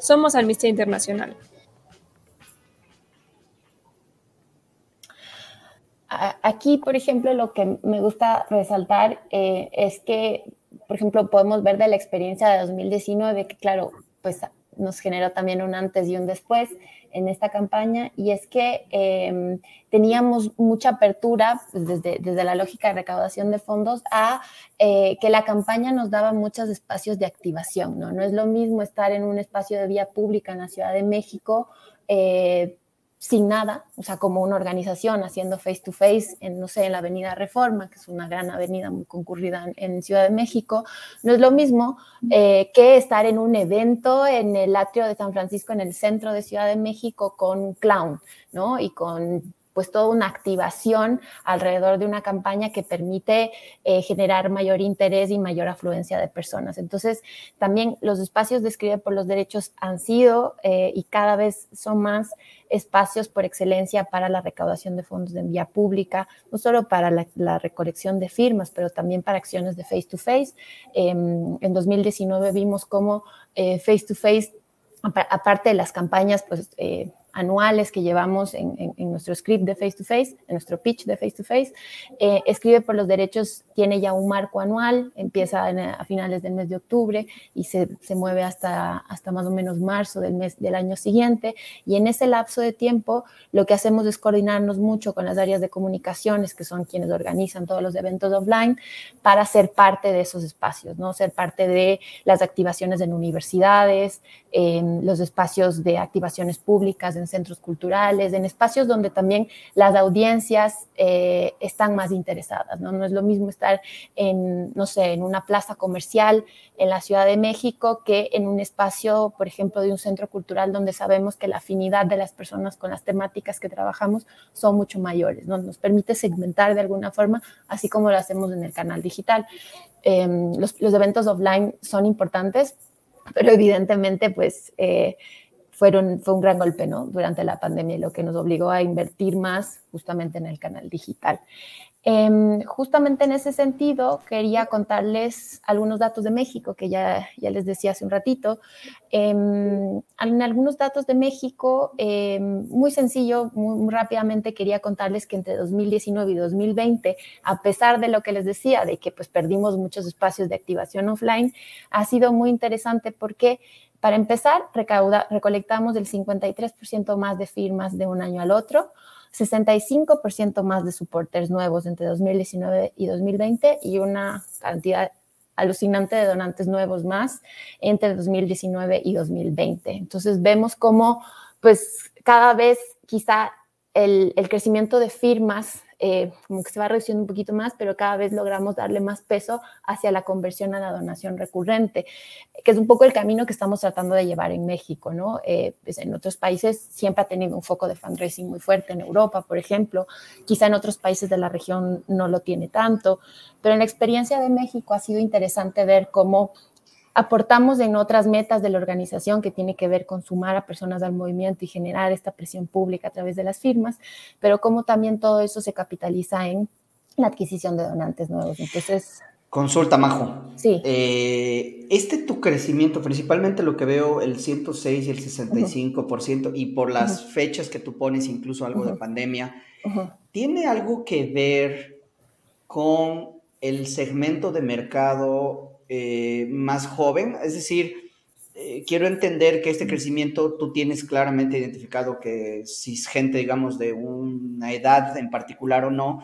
Somos Amnistía Internacional. Aquí, por ejemplo, lo que me gusta resaltar eh, es que, por ejemplo, podemos ver de la experiencia de 2019, que claro, pues nos generó también un antes y un después en esta campaña y es que em, teníamos mucha apertura pues, desde, desde, la lógica de recaudación de fondos a eh, que la campaña nos daba muchos espacios de activación, ¿no? No es lo mismo estar en un espacio de vía pública en la Ciudad de México. Eh, sin nada, o sea, como una organización haciendo face to face, en, no sé, en la Avenida Reforma, que es una gran avenida muy concurrida en, Ciudad de México, no es lo mismo eh, que estar en un evento en el atrio de San Francisco, en el centro de Ciudad de México, con clown, ¿no? Y con pues toda una activación alrededor de una campaña que permite eh, generar mayor interés y mayor afluencia de personas. Entonces, también los espacios de Escribe por los Derechos han sido eh, y cada vez son más espacios por excelencia para la recaudación de fondos de vía pública, no solo para la, recolección de firmas, pero también para acciones de face to face. Em, en 2019 vimos cómo eh, face to face aparte de las campañas, pues anuales que llevamos en, nuestro script de face to face, en nuestro pitch de face to face. Eh, escribe por los derechos tiene ya un marco anual, empieza a finales del mes de octubre y se, se, mueve hasta, hasta más o menos marzo del mes del año siguiente. Y en ese lapso de tiempo lo que hacemos es coordinarnos mucho con las áreas de comunicaciones, que son quienes organizan todos los eventos offline, para ser parte de esos espacios, ¿no? Ser parte de las activaciones en universidades, en los espacios de activaciones públicas, en centros culturales, en espacios donde también las audiencias eh, están más interesadas, ¿no? No es lo mismo estar en, no sé, en una plaza comercial en la Ciudad de México que en un espacio, por ejemplo, de un centro cultural donde sabemos que la afinidad de las personas con las temáticas que trabajamos son mucho mayores, ¿no? Nos permite segmentar de alguna forma, así como lo hacemos en el canal digital. Em, los, eventos offline son importantes, pero evidentemente, pues... Eh, fueron, fue un gran golpe ¿no? durante la pandemia, lo que nos obligó a invertir más justamente en el canal digital. Em, justamente en ese sentido, quería contarles algunos datos de México, que ya, ya les decía hace un ratito. Em, en algunos datos de México, em, muy sencillo, muy, rápidamente quería contarles que entre 2019 y 2020, a pesar de lo que les decía, de que pues perdimos muchos espacios de activación offline, ha sido muy interesante porque para empezar, recauda, recolectamos el 53% más de firmas de un año al otro, 65% más de supporters nuevos entre 2019 y 2020 y una cantidad alucinante de donantes nuevos más entre 2019 y 2020. Entonces vemos cómo pues cada vez quizá el, el crecimiento de firmas eh, como que se va reduciendo un poquito más, pero cada vez logramos darle más peso hacia la conversión a la donación recurrente, que es un poco el camino que estamos tratando de llevar en México, ¿no? Eh, pues en otros países siempre ha tenido un foco de fundraising muy fuerte, en Europa, por ejemplo, quizá en otros países de la región no lo tiene tanto, pero en la experiencia de México ha sido interesante ver cómo aportamos en otras metas de la organización que tiene que ver con sumar a personas al movimiento y generar esta presión pública a través de las firmas, pero como también todo eso se capitaliza en la adquisición de donantes nuevos. Entonces... Consulta, Majo. Sí. Eh, este tu crecimiento, principalmente lo que veo, el 106 y el 65%, y por las fechas que tú pones, incluso algo de pandemia, ¿tiene algo que ver con el segmento de mercado eh, más joven, es decir, eh, quiero entender que este crecimiento tú tienes claramente identificado que si es gente, digamos, de una edad en particular o no,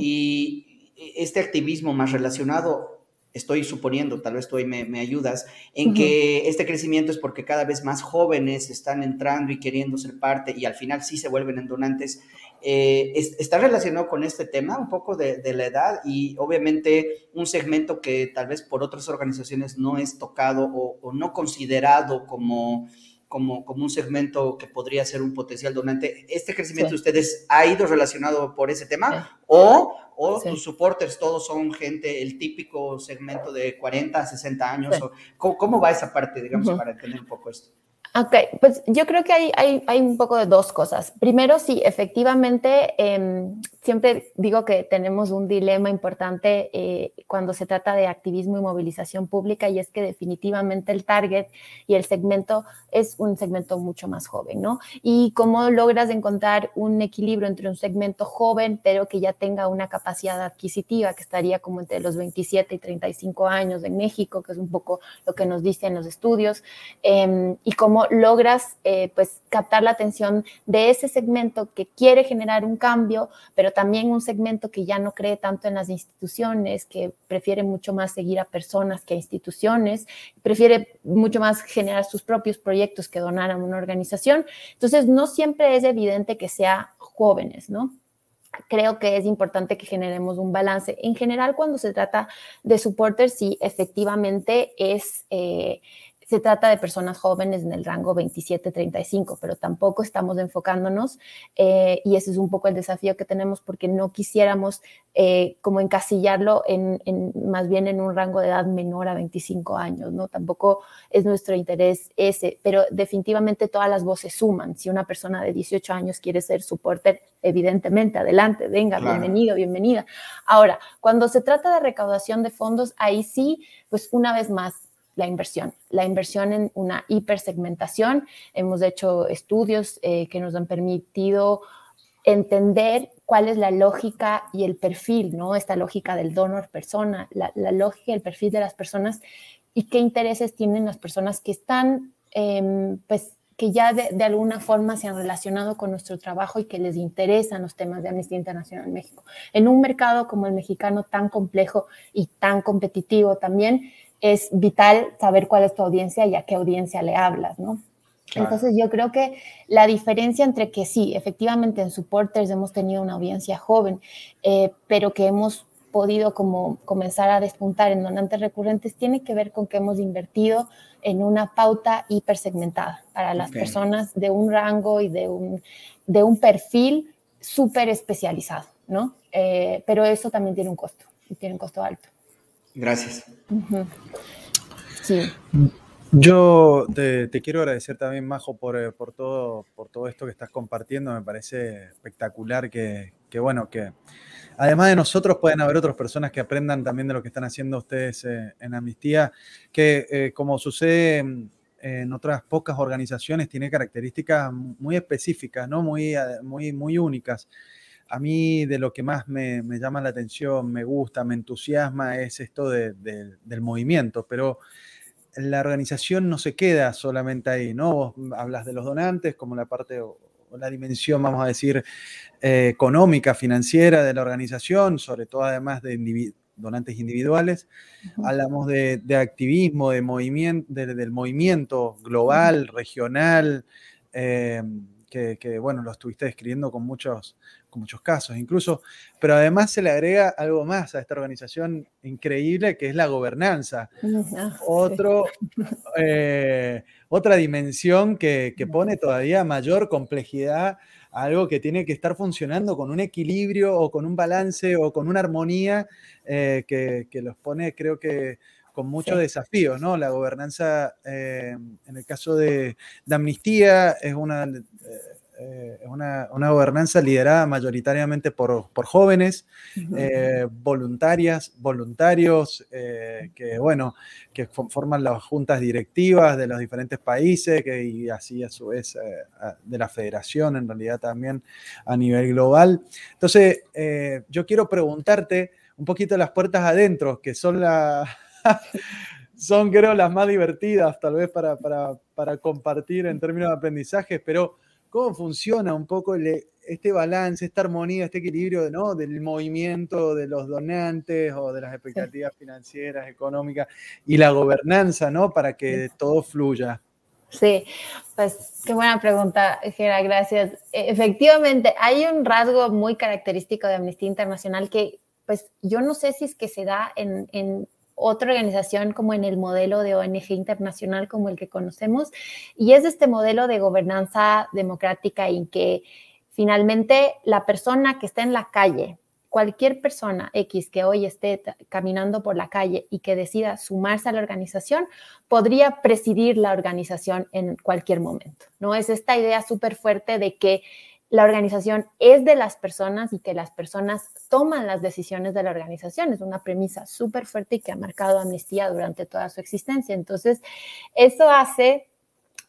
y este activismo más relacionado, estoy suponiendo, tal vez tú ahí me, ayudas, en que este crecimiento es porque cada vez más jóvenes están entrando y queriendo ser parte y al final sí se vuelven en donantes. Eh, está relacionado con este tema, un poco de, la edad y obviamente un segmento que tal vez por otras organizaciones no es tocado o, no considerado como, como, como, un segmento que podría ser un potencial donante. ¿Este crecimiento de ustedes ha ido relacionado por ese tema? ¿O, o tus supporters todos son gente, el típico segmento de 40, 60 años? O, ¿cómo, va esa parte, digamos, para entender un poco esto? Ok, pues yo creo que hay, hay, hay, un poco de dos cosas. Primero, sí, efectivamente, em, siempre digo que tenemos un dilema importante eh, cuando se trata de activismo y movilización pública y es que definitivamente el target y el segmento es un segmento mucho más joven, ¿no? Y cómo logras encontrar un equilibrio entre un segmento joven, pero que ya tenga una capacidad adquisitiva que estaría como entre los 27 y 35 años en México, que es un poco lo que nos dicen los estudios, em, y cómo logras eh, pues captar la atención de ese segmento que quiere generar un cambio, pero también un segmento que ya no cree tanto en las instituciones, que prefiere mucho más seguir a personas que a instituciones, prefiere mucho más generar sus propios proyectos que donar a una organización. Entonces, no siempre es evidente que sea jóvenes, ¿no? creo que es importante que generemos un balance. En general, cuando se trata de supporters, sí, efectivamente es, eh, se trata de personas jóvenes en el rango 27-35, pero tampoco estamos enfocándonos eh, y ese es un poco el desafío que tenemos porque no quisiéramos eh, como encasillarlo en, más bien en un rango de edad menor a 25 años, ¿no? Tampoco es nuestro interés ese, pero definitivamente todas las voces suman. Si una persona de 18 años quiere ser supporter, evidentemente, adelante, venga, bienvenido, bienvenida. Ahora, cuando se trata de recaudación de fondos, ahí sí, pues una vez más, la inversión, la inversión en una hipersegmentación. Hemos hecho estudios eh, que nos han permitido entender cuál es la lógica y el perfil, ¿no? Esta lógica del donor persona, la, lógica y el perfil de las personas y qué intereses tienen las personas que están, em, pues, que ya de, de, alguna forma se han relacionado con nuestro trabajo y que les interesan los temas de Amnistía Internacional en México. En un mercado como el mexicano tan complejo y tan competitivo también, es vital saber cuál es tu audiencia y a qué audiencia le hablas, ¿no? Entonces yo creo que la diferencia entre que sí, efectivamente en supporters hemos tenido una audiencia joven, eh, pero que hemos podido como comenzar a despuntar en donantes recurrentes tiene que ver con que hemos invertido en una pauta hipersegmentada para las personas de un rango y de un, de un perfil súper especializado, ¿no? Eh, pero eso también tiene un costo y tiene un costo alto. Gracias. Sí. Yo te, quiero agradecer también, Majo, por, eh, por, todo, por todo esto que estás compartiendo. Me parece espectacular que, bueno, que además de nosotros pueden haber otras personas que aprendan también de lo que están haciendo ustedes eh, en Amnistía, que eh, como sucede en otras pocas organizaciones, tiene características muy específicas, ¿no? muy, muy, muy únicas. A mí de lo que más me, llama la atención, me gusta, me entusiasma, es esto del movimiento, pero la organización no se queda solamente ahí, ¿no? Vos hablas de los donantes como la parte o, la dimensión, vamos a decir, eh, económica, financiera de la organización, sobre todo además de donantes individuales. Hablamos de, activismo, de movimiento, del movimiento global, regional, eh, que, bueno, lo estuviste describiendo con muchos, muchos casos incluso, pero además se le agrega algo más a esta organización increíble que es la gobernanza. Ah, Otro, eh, otra dimensión que, pone todavía mayor complejidad a algo que tiene que estar funcionando con un equilibrio o con un balance o con una armonía eh, que, los pone, creo que, con muchos desafíos, ¿no? La gobernanza, eh, en el caso de, Amnistía, es una, eh, una, una, gobernanza liderada mayoritariamente por, por jóvenes, eh, voluntarias, voluntarios, que, bueno, que forman las juntas directivas de los diferentes países que, y así a su vez de la federación, en realidad también a nivel global. Entonces, yo quiero preguntarte un poquito las puertas adentro, que son la son creo las más divertidas tal vez para, para, compartir en términos de aprendizaje, pero ¿cómo funciona un poco este balance, esta armonía, este equilibrio ¿no? del movimiento de los donantes o de las expectativas financieras, económicas y la gobernanza, ¿no? Para que todo fluya. Sí, pues qué buena pregunta, Gera, gracias. E, efectivamente, hay un rasgo muy característico de Amnistía Internacional que, pues, yo no sé si es que se da en, en otra organización como en el modelo de ONG internacional como el que conocemos, y es este modelo de gobernanza democrática en que finalmente la persona que está en la calle, cualquier persona X que hoy esté caminando por la calle y que decida sumarse a la organización, podría presidir la organización en cualquier momento. ¿no? Es esta idea súper fuerte de que la organización es de las personas y que las personas toman las decisiones de la organización. Es una premisa súper fuerte y que ha marcado Amnistía durante toda su existencia. Entonces, eso hace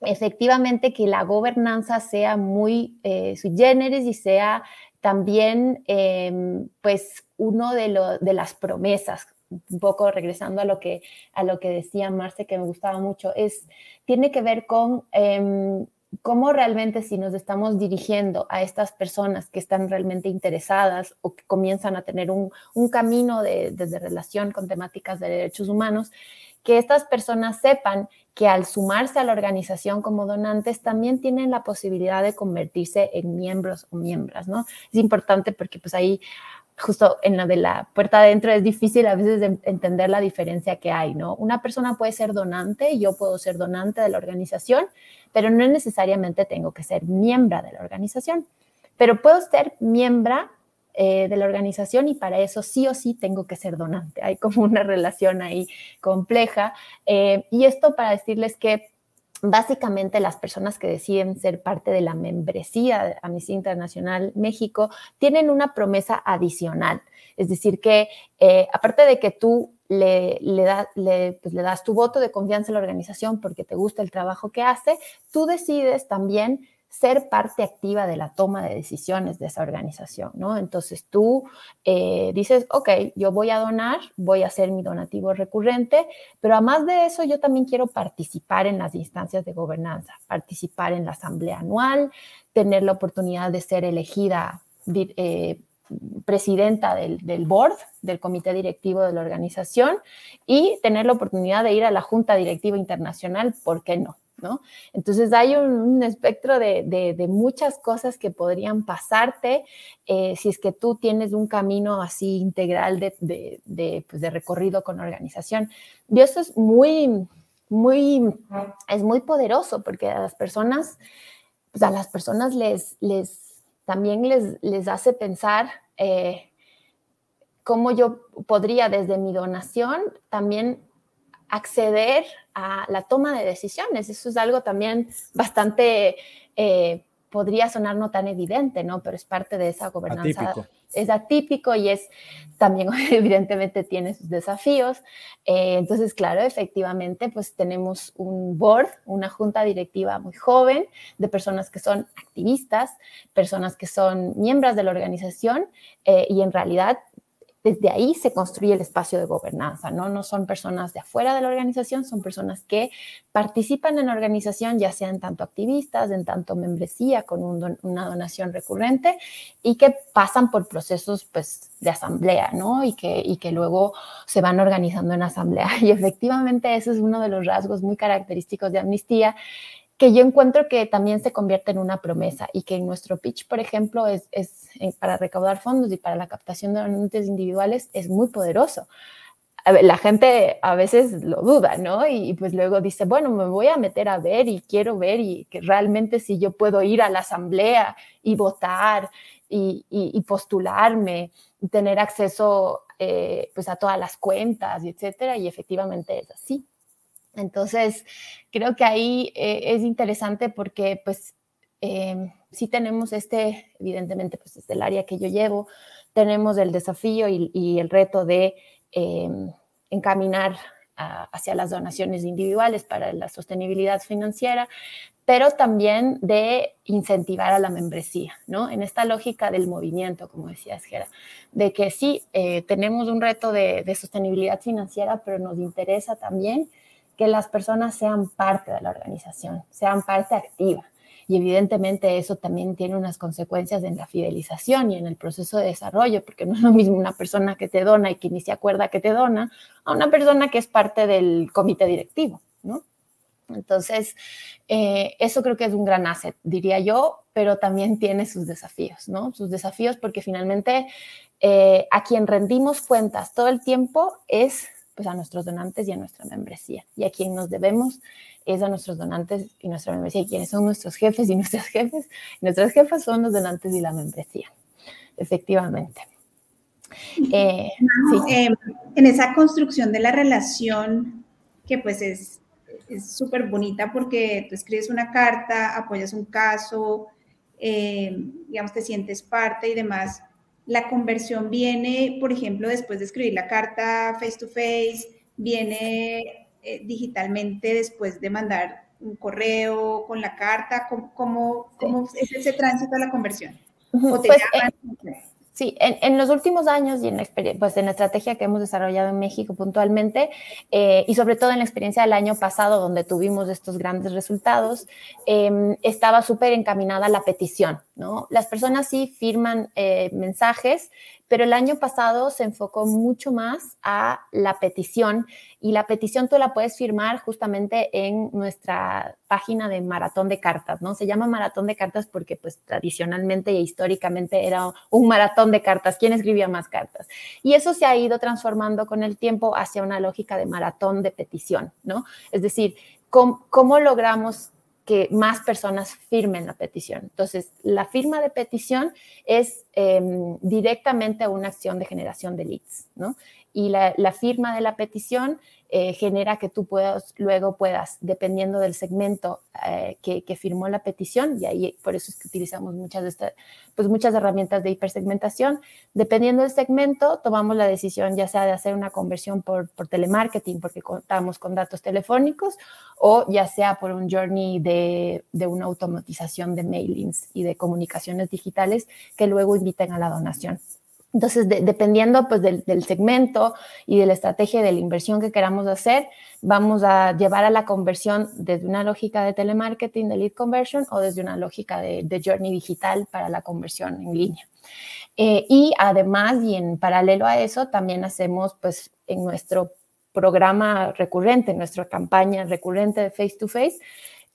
efectivamente que la gobernanza sea muy eh, y sea también, em, pues, uno de, de las promesas un poco regresando a lo que, a lo que decía Marce, que me gustaba mucho, es, tiene que ver con em, cómo realmente si nos estamos dirigiendo a estas personas que están realmente interesadas o que comienzan a tener un, camino de, relación con temáticas de derechos humanos, que estas personas sepan que al sumarse a la organización como donantes también tienen la posibilidad de convertirse en miembros o miembros, ¿no? Es importante porque pues ahí justo en lo de la puerta adentro es difícil a veces entender la diferencia que hay, ¿no? Una persona puede ser donante, yo puedo ser donante de la organización, pero no necesariamente tengo que ser miembro de la organización. Pero puedo ser miembro eh, de la organización y para eso sí o sí tengo que ser donante. Hay como una relación ahí compleja. Eh, y esto para decirles que básicamente las personas que deciden ser parte de la membresía de Amnistía Internacional México tienen una promesa adicional. Es decir, que eh, aparte de que tú le, le, pues, le, das tu voto de confianza a la organización porque te gusta el trabajo que hace, tú decides también ser parte activa de la toma de decisiones de esa organización, ¿no? Entonces tú eh, dices, ok, yo voy a donar, voy a hacer mi donativo recurrente, pero además de eso yo también quiero participar en las instancias de gobernanza, participar en la asamblea anual, tener la oportunidad de ser elegida eh, presidenta del, del, board, del comité directivo de la organización y tener la oportunidad de ir a la junta directiva internacional, ¿por qué no? ¿No? Entonces hay un, espectro de, muchas cosas que podrían pasarte eh, si es que tú tienes un camino así integral de, pues, recorrido con organización. Y eso es muy, muy, es muy poderoso porque a las personas, pues a las personas les, también les, les hace pensar eh, cómo yo podría desde mi donación también acceder a la toma de decisiones. Eso es algo también bastante, eh, podría sonar no tan evidente, ¿no? Pero es parte de esa gobernanza. Es atípico y es también, evidentemente, tiene sus desafíos. Eh, entonces, claro, efectivamente, pues tenemos un board, una junta directiva muy joven de personas que son activistas, personas que son miembros de la organización eh, y en realidad desde ahí se construye el espacio de gobernanza, ¿no? No son personas de afuera de la organización, son personas que participan en la organización, ya sean tanto activistas, en tanto membresía con una donación recurrente y que pasan por procesos, pues, de asamblea, ¿no? Y que, y que luego se van organizando en asamblea. Y efectivamente ese es uno de los rasgos muy característicos de Amnistía, que yo encuentro que también se convierte en una promesa y que en nuestro pitch, por ejemplo, es, es eh, para recaudar fondos y para la captación de donantes individuales es muy poderoso. La gente a veces lo duda, ¿no? Y, pues luego dice, bueno, me voy a meter a ver y quiero ver y que realmente si yo puedo ir a la asamblea y votar y, postularme y tener acceso eh, pues a todas las cuentas y etcétera. Y efectivamente es así. Entonces, creo que ahí eh, es interesante porque, pues, eh, sí tenemos este, evidentemente, pues es el área que yo llevo, tenemos el desafío y, el reto de em, encaminar hacia las donaciones individuales para la sostenibilidad financiera, pero también de incentivar a la membresía, ¿no? En esta lógica del movimiento, como decía Esgera, de que sí, eh, tenemos un reto de, de sostenibilidad financiera, pero nos interesa también que las personas sean parte de la organización, sean parte activa. Y evidentemente eso también tiene unas consecuencias en la fidelización y en el proceso de desarrollo, porque no es lo mismo una persona que te dona y que ni se acuerda que te dona, a una persona que es parte del comité directivo, ¿no? Entonces, eh, eso creo que es un gran asset, diría yo, pero también tiene sus desafíos, ¿no? Sus desafíos porque finalmente eh, a quien rendimos cuentas todo el tiempo es pues a nuestros donantes y a nuestra membresía. Y a quien nos debemos es a nuestros donantes y nuestra membresía. ¿Y quiénes son nuestros jefes y nuestras jefes? nuestras jefas son los donantes y la membresía, efectivamente. Eh, em, en esa construcción de la relación, que pues es súper bonita porque tú escribes una carta, apoyas un caso, em, digamos, te sientes parte y demás la conversión viene, por ejemplo, después de escribir la carta face to face, viene eh, digitalmente después de mandar un correo con la carta, ¿cómo, cómo, es ese tránsito a la conversión? ¿O te pues, eh, Sí, en, los últimos años y en la, pues en la estrategia que hemos desarrollado en México puntualmente, eh, y sobre todo en la experiencia del año pasado, donde tuvimos estos grandes resultados, em, estaba súper encaminada la petición, ¿no? Las personas sí firman eh, mensajes, pero el año pasado se enfocó mucho más a la petición y la petición tú la puedes firmar justamente en nuestra página de maratón de cartas, ¿no? Se llama maratón de cartas porque pues tradicionalmente e históricamente era un maratón de cartas, ¿quién escribía más cartas? Y eso se ha ido transformando con el tiempo hacia una lógica de maratón de petición, ¿no? Es decir, ¿cómo, cómo logramos que más personas firmen la petición. Entonces, la firma de petición es em, directamente una acción de generación de leads, ¿no? y la, firma de la petición eh, genera que tú puedas, luego puedas, dependiendo del segmento eh, que, firmó la petición, y ahí por eso es que utilizamos muchas, de estas, pues muchas herramientas de hipersegmentación, dependiendo del segmento, tomamos la decisión ya sea de hacer una conversión por telemarketing, porque contamos con datos telefónicos, o ya sea por un journey de, de una automatización de mailings y de comunicaciones digitales que luego inviten a la donación. Entonces, dependiendo pues, del, segmento y de la estrategia de la inversión que queramos hacer, vamos a llevar a la conversión desde una lógica de telemarketing, de lead conversion, o desde una lógica de, journey digital para la conversión en línea. Eh, y además, y en paralelo a eso, también hacemos pues, en nuestro programa recurrente, en nuestra campaña recurrente de face to face,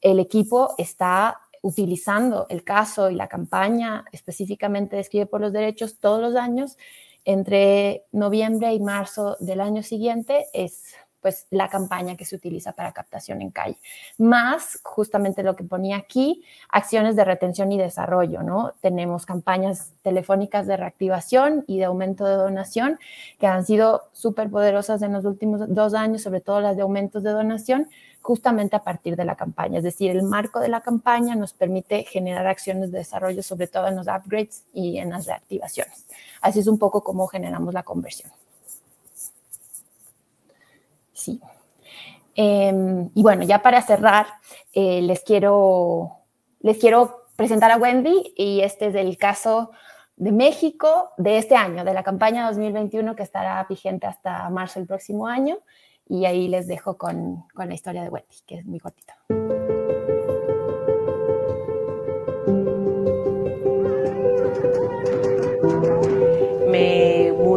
el equipo está utilizando el caso y la campaña específicamente de Escribe por los Derechos todos los años, entre noviembre y marzo del año siguiente es pues la campaña que se utiliza para captación en calle. Más, justamente lo que ponía aquí, acciones de retención y desarrollo, ¿no? Tenemos campañas telefónicas de reactivación y de aumento de donación que han sido súper poderosas en los últimos dos años, sobre todo las de aumentos de donación, justamente a partir de la campaña. Es decir, el marco de la campaña nos permite generar acciones de desarrollo, sobre todo en los upgrades y en las reactivaciones. Así es un poco cómo generamos la conversión. Em, y bueno, ya para cerrar, eh, les, quiero, les quiero presentar a Wendy y este es el caso de México de este año, de la campaña 2021 que estará vigente hasta marzo del próximo año. Y ahí les dejo con, con la historia de Wendy, que es muy cortita.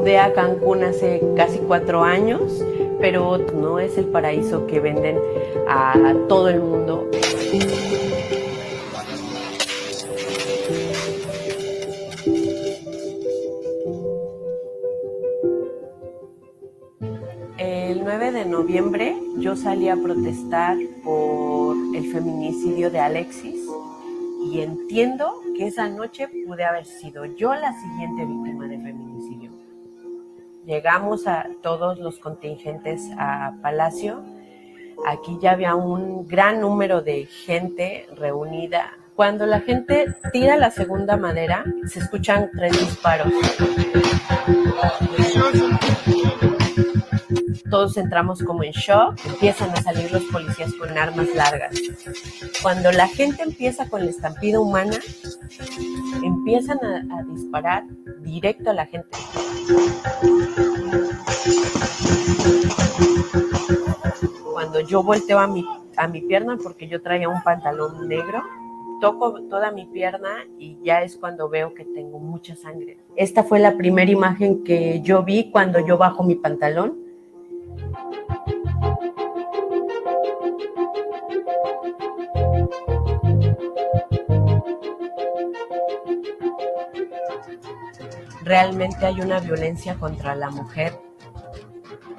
Mudé a Cancún hace casi cuatro años, pero no es el paraíso que venden a todo el mundo. de noviembre yo salí a protestar por el feminicidio de Alexis y entiendo que esa noche pude haber sido yo la siguiente víctima de feminicidio. Llegamos a todos los contingentes a Palacio. Aquí ya había un gran número de gente reunida. Cuando la gente tira la segunda madera, se escuchan tres disparos todos entramos como en shock, empiezan a salir los policías con armas largas. Cuando la gente empieza con la estampida humana, empiezan a, disparar directo a la gente. Cuando yo volteo a mi, a mi pierna, porque yo traía un pantalón negro, toco toda mi pierna y ya es cuando veo que tengo mucha sangre. Esta fue la primera imagen que yo vi cuando yo bajo mi pantalón realmente hay una violencia contra la mujer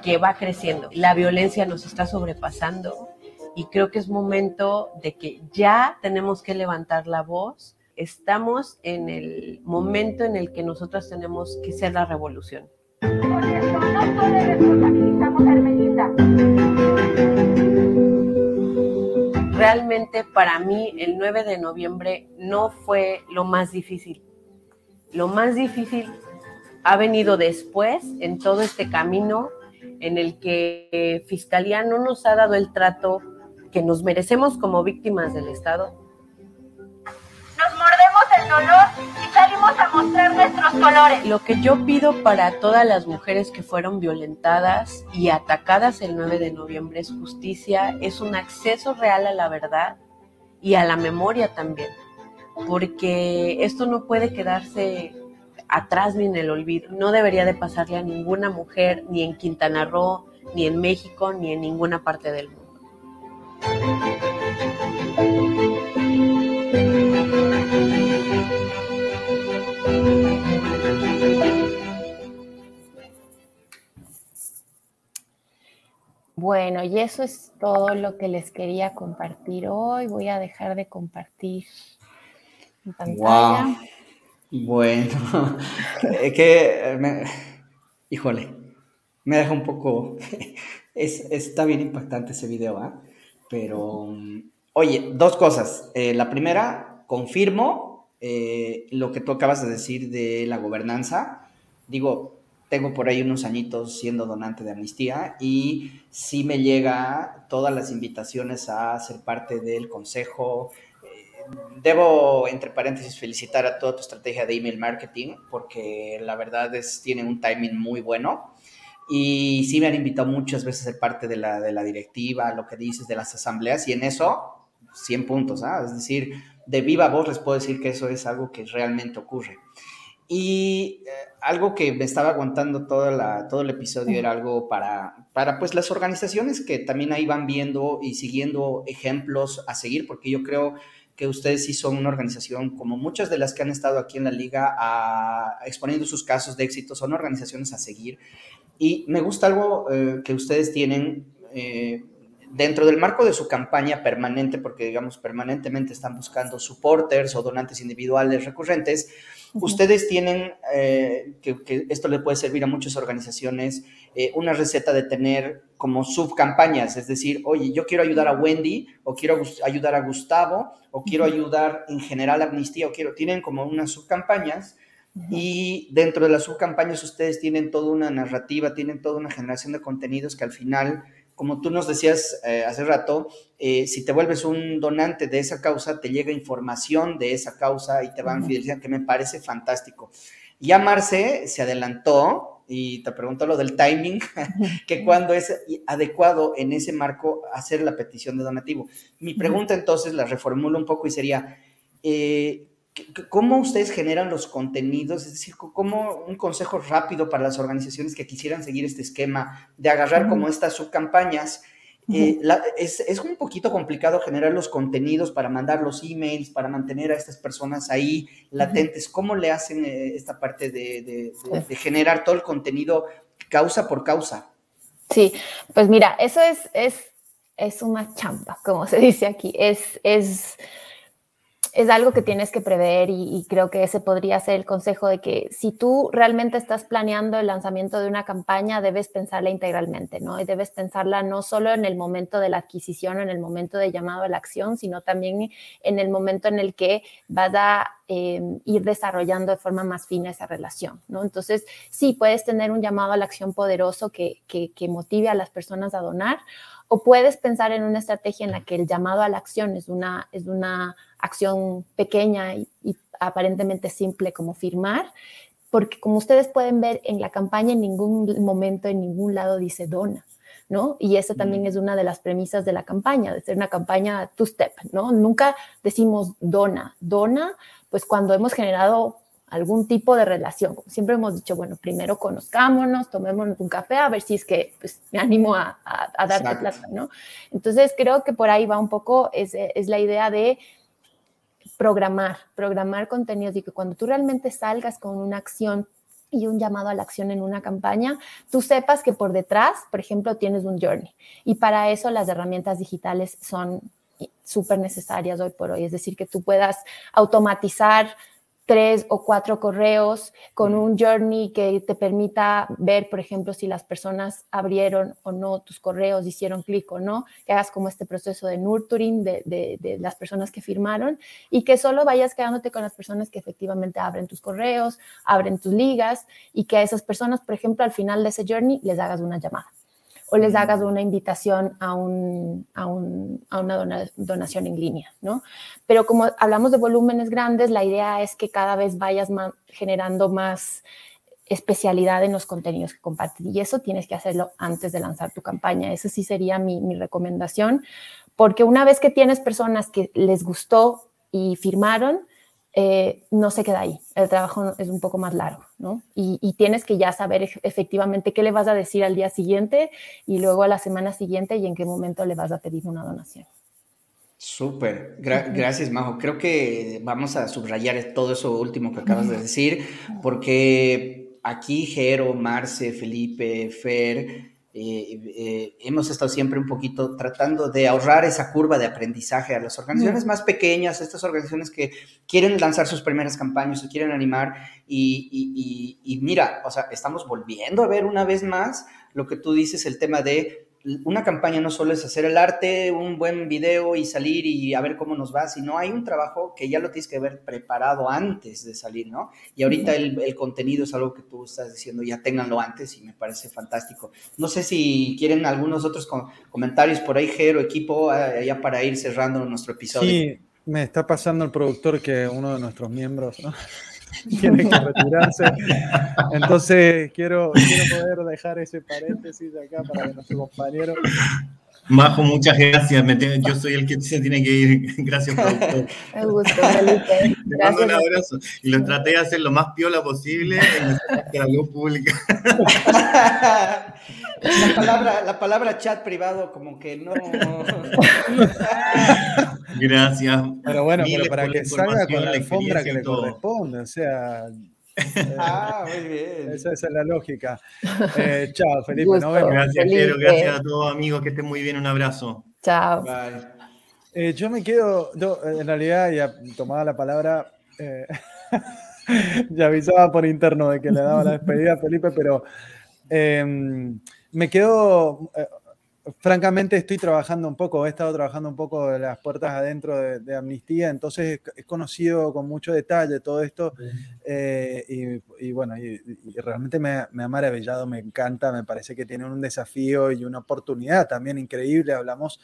que va creciendo. La violencia nos está sobrepasando y creo que es momento de que ya tenemos que levantar la voz. Estamos en el momento en el que nosotros tenemos que ser la revolución. Realmente para mí el 9 de noviembre no fue lo más difícil. Lo más difícil ha venido después en todo este camino en el que Fiscalía no nos ha dado el trato que nos merecemos como víctimas del Estado. Nos mordemos el dolor y salimos a mostrar nuestros colores. Lo que yo pido para todas las mujeres que fueron violentadas y atacadas el 9 de noviembre es justicia, es un acceso real a la verdad y a la memoria también porque esto no puede quedarse atrás ni en el olvido. No debería de pasarle a ninguna mujer, ni en Quintana Roo, ni en México, ni en ninguna parte del mundo. Bueno, y eso es todo lo que les quería compartir hoy. Voy a dejar de compartir Wow. Bueno, es que, híjole, me deja un poco, es, está bien impactante ese video, ¿ah? Pero, oye, dos cosas. Eh, la primera, confirmo eh, lo que tú acabas de decir de la gobernanza. Digo, tengo por ahí unos añitos siendo donante de Amnistía y sí me llega todas las invitaciones a ser parte del consejo. Debo, entre paréntesis, felicitar a toda tu estrategia de email marketing porque la verdad es, tiene un timing muy bueno. Y sí me han invitado muchas veces a ser parte de la, de la directiva, lo que dices de las asambleas, y en eso, 100 puntos, ¿ah? Es decir, de viva voz les puedo decir que eso es algo que realmente ocurre. Y eh, algo que me estaba aguantando toda la, todo el episodio era algo para, para pues las organizaciones que también ahí van viendo y siguiendo ejemplos a seguir, porque yo creo que ustedes sí son una organización como muchas de las que han estado aquí en la liga a, exponiendo sus casos de éxito, son organizaciones a seguir. Y me gusta algo eh, que ustedes tienen eh, dentro del marco de su campaña permanente, porque digamos permanentemente están buscando supporters o donantes individuales recurrentes, ustedes tienen, eh, que, esto le puede servir a muchas organizaciones, una receta de tener como subcampañas, es decir, oye, yo quiero ayudar a Wendy, o quiero ayudar a Gustavo, o quiero ayudar en general a Amnistía, o quiero, tienen como unas subcampañas y dentro de las subcampañas ustedes tienen toda una narrativa, tienen toda una generación de contenidos que al final, como tú nos decías eh, hace rato, eh, si te vuelves un donante de esa causa, te llega información de esa causa y te van fidelizando, que me parece fantástico. Ya Marce se adelantó y te preguntó lo del timing, que cuando es adecuado en ese marco hacer la petición de donativo. Mi pregunta entonces la reformulo un poco y sería, eh, ¿Cómo ustedes generan los contenidos? Es decir, ¿cómo un consejo rápido para las organizaciones que quisieran seguir este esquema de agarrar como estas subcampañas? Eh, es, un poquito complicado generar los contenidos para mandar los emails, para mantener a estas personas ahí latentes. ¿Cómo le hacen eh, esta parte de, generar todo el contenido causa por causa? Sí, pues mira, eso es, es, es una champa, como se dice aquí. Es, es es algo que tienes que prever y, creo que ese podría ser el consejo de que si tú realmente estás planeando el lanzamiento de una campaña, debes pensarla integralmente, ¿no? Y debes pensarla no solo en el momento de la adquisición, en el momento de llamado a la acción, sino también en el momento en el que vas a em, ir desarrollando de forma más fina esa relación, ¿no? Entonces, sí, puedes tener un llamado a la acción poderoso que, que, que motive a las personas a donar o puedes pensar en una estrategia en la que el llamado a la acción es una, es una acción pequeña y, aparentemente simple como firmar, porque como ustedes pueden ver en la campaña en ningún momento, en ningún lado dice dona. ¿No? Y esa también es una de las premisas de la campaña, de ser una campaña two-step, ¿no? Nunca decimos dona. Dona, pues cuando hemos generado algún tipo de relación. Como siempre hemos dicho, bueno, primero conozcámonos, tomémonos un café, a ver si es que pues, me animo a, a, darte plata, ¿no? Entonces creo que por ahí va un poco, es, es la idea de programar, programar contenidos y que cuando tú realmente salgas con una acción y un llamado a la acción en una campaña, tú sepas que por detrás, por ejemplo, tienes un journey. Y para eso las herramientas digitales son súper necesarias hoy por hoy. Es decir, que tú puedas automatizar tres o cuatro correos con un journey que te permita ver, por ejemplo, si las personas abrieron o no tus correos, hicieron clic o no, que hagas como este proceso de nurturing de, de, las personas que firmaron y que solo vayas quedándote con las personas que efectivamente abren tus correos, abren tus ligas y que a esas personas, por ejemplo, al final de ese journey les hagas una llamada o les hagas una invitación a, un, a, un, a una donación en línea, ¿no? Pero como hablamos de volúmenes grandes, la idea es que cada vez vayas generando más especialidad en los contenidos que compartes y eso tienes que hacerlo antes de lanzar tu campaña. Esa sí sería mi, mi recomendación, porque una vez que tienes personas que les gustó y firmaron, eh, no se queda ahí. El trabajo es un poco más largo, ¿no? Y, tienes que ya saber efectivamente qué le vas a decir al día siguiente y luego a la semana siguiente y en qué momento le vas a pedir una donación. Súper, gracias Majo. Creo que vamos a subrayar todo eso último que acabas de decir, porque aquí Jero, Marce, Felipe, Fer, eh, eh, hemos estado siempre un poquito tratando de ahorrar esa curva de aprendizaje a las organizaciones más pequeñas, estas organizaciones que quieren lanzar sus primeras campañas, se quieren animar y, y, mira, o sea, estamos volviendo a ver una vez más lo que tú dices, el tema de una campaña no solo es hacer el arte, un buen video y salir y a ver cómo nos va, sino hay un trabajo que ya lo tienes que ver preparado antes de salir, ¿no? Y ahorita el, contenido es algo que tú estás diciendo, ya ténganlo antes y me parece fantástico. No sé si quieren algunos otros comentarios por ahí, Jero, equipo, eh, ya para ir cerrando nuestro episodio. Sí, me está pasando el productor que uno de nuestros miembros, ¿no? tiene que retirarse. Entonces, quiero, quiero poder dejar ese paréntesis acá para que nuestro compañero. Majo, muchas gracias. Yo soy el que se tiene que ir. Gracias, productor. Me gusto, Felipe. Te mando un abrazo. Y lo traté de hacer lo más piola posible en la luz pública. La palabra, la palabra chat privado como que no... Gracias. Pero bueno, pero para que salga con la alfombra que le corresponde, o sea... ah, muy bien. Esa, es la lógica. Eh, chao, Felipe. Nos vemos. Gracias, Jero. Gracias a todos, amigos. Que estén muy bien. Un abrazo. Chao. Eh, yo me quedo, en realidad, ya tomaba la palabra, eh, ya avisaba por interno de que le daba la despedida a Felipe, pero em, me quedo, eh, francamente estoy trabajando un poco, he estado trabajando un poco de las puertas adentro de, Amnistía, entonces he conocido con mucho detalle todo esto eh, y, bueno, y, realmente me, ha maravillado, me encanta, me parece que tiene un desafío y una oportunidad también increíble. Hablamos,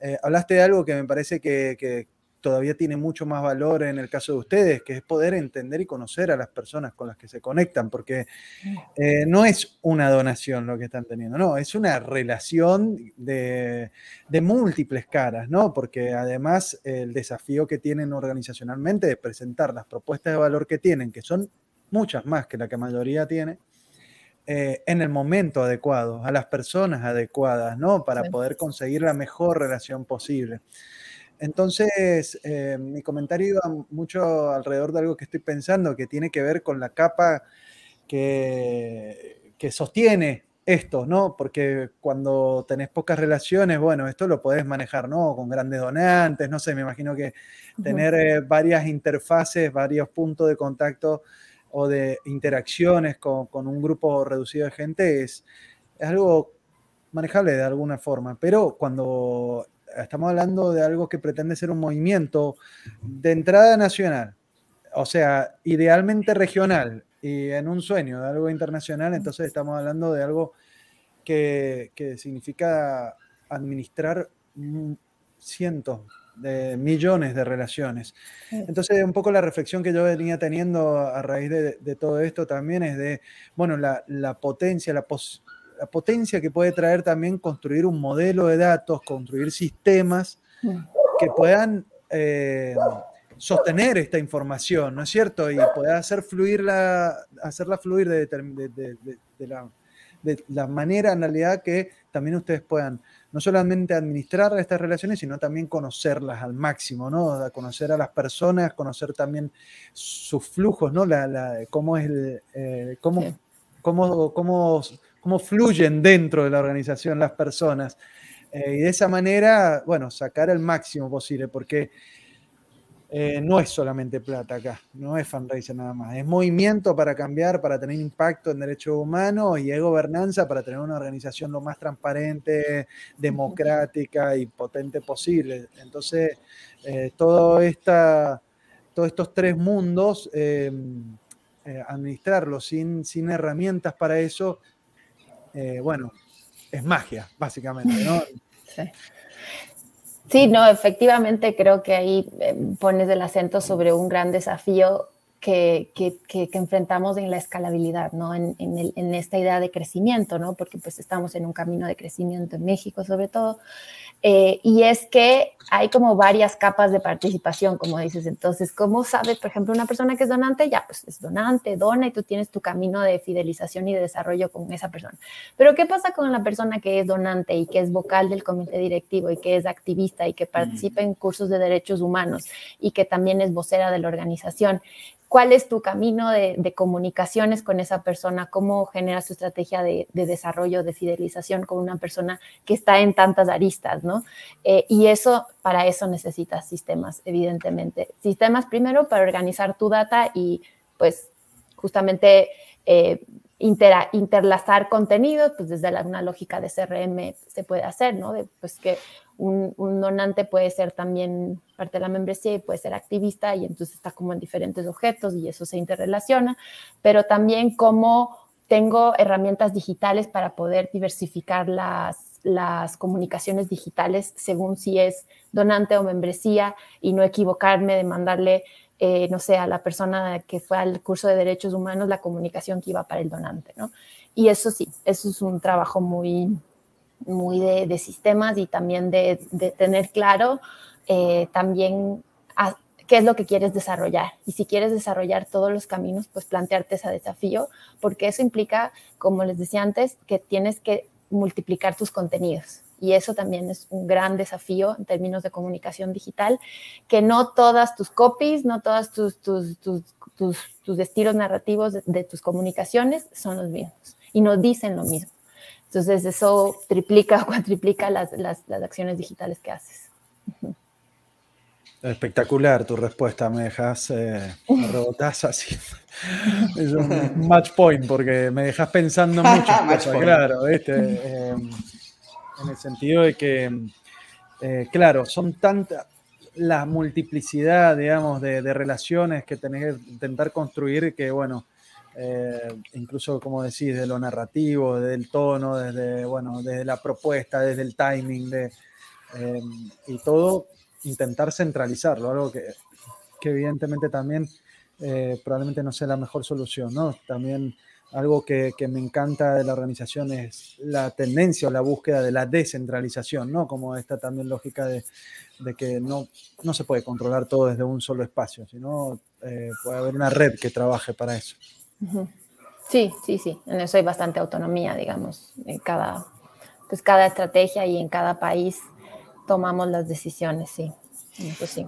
eh, hablaste de algo que me parece que, todavía tiene mucho más valor en el caso de ustedes, que es poder entender y conocer a las personas con las que se conectan, porque eh, no es una donación lo que están teniendo, no, es una relación de, múltiples caras, ¿no? Porque además el desafío que tienen organizacionalmente de presentar las propuestas de valor que tienen, que son muchas más que la que mayoría tiene, eh, en el momento adecuado, a las personas adecuadas, ¿no? Para poder conseguir la mejor relación posible. Entonces, eh, mi comentario iba mucho alrededor de algo que estoy pensando, que tiene que ver con la capa que, que sostiene esto, ¿no? Porque cuando tenés pocas relaciones, bueno, esto lo podés manejar, ¿no? Con grandes donantes, no sé, me imagino que tener eh, varias interfaces, varios puntos de contacto o de interacciones con, con un grupo reducido de gente es, es algo manejable de alguna forma, pero cuando estamos hablando de algo que pretende ser un movimiento de entrada nacional, o sea, idealmente regional y en un sueño de algo internacional, entonces estamos hablando de algo que, significa administrar cientos de millones de relaciones. Entonces, un poco la reflexión que yo venía teniendo a raíz de, todo esto también es de, bueno, la, potencia, la, posibilidad la potencia que puede traer también construir un modelo de datos, construir sistemas que puedan eh, sostener esta información, ¿no es cierto? Y pueda hacer fluirla, hacerla fluir de, la, de la manera en realidad que también ustedes puedan no solamente administrar estas relaciones, sino también conocerlas al máximo, ¿no? Conocer a las personas, conocer también sus flujos, ¿no? La, cómo es el, eh, cómo, cómo, cómo cómo fluyen dentro de la organización las personas. Eh, y de esa manera, bueno, sacar el máximo posible, porque eh, no es solamente plata acá, no es fundraiser nada más, es movimiento para cambiar, para tener impacto en derechos humanos y es gobernanza para tener una organización lo más transparente, democrática y potente posible. Entonces, eh, todo esta, todos estos tres mundos, administrarlos sin, sin herramientas para eso, eh, bueno, es magia, básicamente, ¿no? Sí. Sí, no, efectivamente creo que ahí eh, pones el acento sobre un gran desafío que, que, que, enfrentamos en la escalabilidad, ¿no? En, en, en, esta idea de crecimiento, ¿no? Porque pues estamos en un camino de crecimiento en México sobre todo, eh, y es que hay como varias capas de participación, como dices. Entonces, ¿cómo sabe, por ejemplo, una persona que es donante? Ya, pues es donante, dona y tú tienes tu camino de fidelización y de desarrollo con esa persona. Pero, ¿qué pasa con la persona que es donante y que es vocal del comité directivo y que es activista y que participa en cursos de derechos humanos y que también es vocera de la organización? Cuál es tu camino de, comunicaciones con esa persona, cómo generas tu estrategia de, desarrollo, de fidelización con una persona que está en tantas aristas, ¿no? Eh, y eso, para eso necesitas sistemas, evidentemente. Sistemas primero para organizar tu data y pues justamente... Eh, interlazar contenidos, pues desde una lógica de CRM se puede hacer, ¿no? pues que un, donante puede ser también parte de la membresía y puede ser activista y entonces está como en diferentes objetos y eso se interrelaciona, pero también como tengo herramientas digitales para poder diversificar las comunicaciones digitales según si es donante o membresía y no equivocarme de mandarle eh, no sé, a la persona que fue al curso de derechos humanos la comunicación que iba para el donante, ¿no? Y eso sí, eso es un trabajo muy, muy de, sistemas y también de, tener claro eh, también qué es lo que quieres desarrollar. Y si quieres desarrollar todos los caminos, pues plantearte ese desafío, porque eso implica, como les decía antes, que tienes que multiplicar tus contenidos y eso también es un gran desafío en términos de comunicación digital, que no todas tus copies, no todos tus, tus, tus, tus, estilos narrativos de, tus comunicaciones son los mismos y no dicen lo mismo. Entonces eso triplica o cuatriplica las, las, las acciones digitales que haces. Espectacular tu respuesta, me dejas, eh, me rebotás así. Es un match point porque me dejas pensando mucho. claro, ¿viste? Em, en el sentido de que, eh, claro, son tantas la multiplicidad, digamos, de, relaciones que tenés que intentar construir que, bueno, eh, incluso, como decís, de lo narrativo, del tono, desde, bueno, desde la propuesta, desde el timing, de, eh, y todo, intentar centralizarlo, algo que, que evidentemente también probablemente no sea la mejor solución, ¿no? También algo que, me encanta de la organización es la tendencia o la búsqueda de la descentralización, ¿no? Como esta también lógica de, que no, no se puede controlar todo desde un solo espacio, sino eh, puede haber una red que trabaje para eso. Sí, sí, sí. En eso hay bastante autonomía, digamos. En cada, pues cada estrategia y en cada país tomamos las decisiones, sí. Pues sí.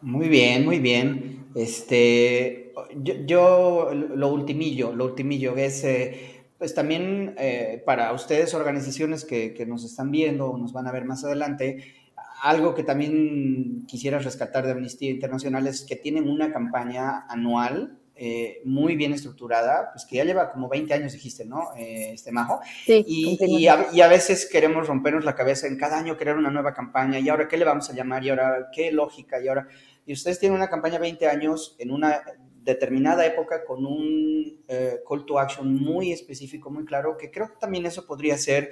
Muy bien, muy bien. Este, yo, lo ultimillo, lo ultimillo es, eh, pues también eh, para ustedes, organizaciones que, que, nos están viendo o nos van a ver más adelante, algo que también quisiera rescatar de Amnistía Internacional es que tienen una campaña anual eh, muy bien estructurada, pues que ya lleva como 20 años, dijiste, ¿no? este Majo. Sí. Y, y, a, y, a, veces queremos rompernos la cabeza en cada año crear una nueva campaña, y ahora qué le vamos a llamar, y ahora qué lógica, y ahora y ustedes tienen una campaña 20 años en una determinada época con un eh, call to action muy específico, muy claro, que creo que también eso podría ser,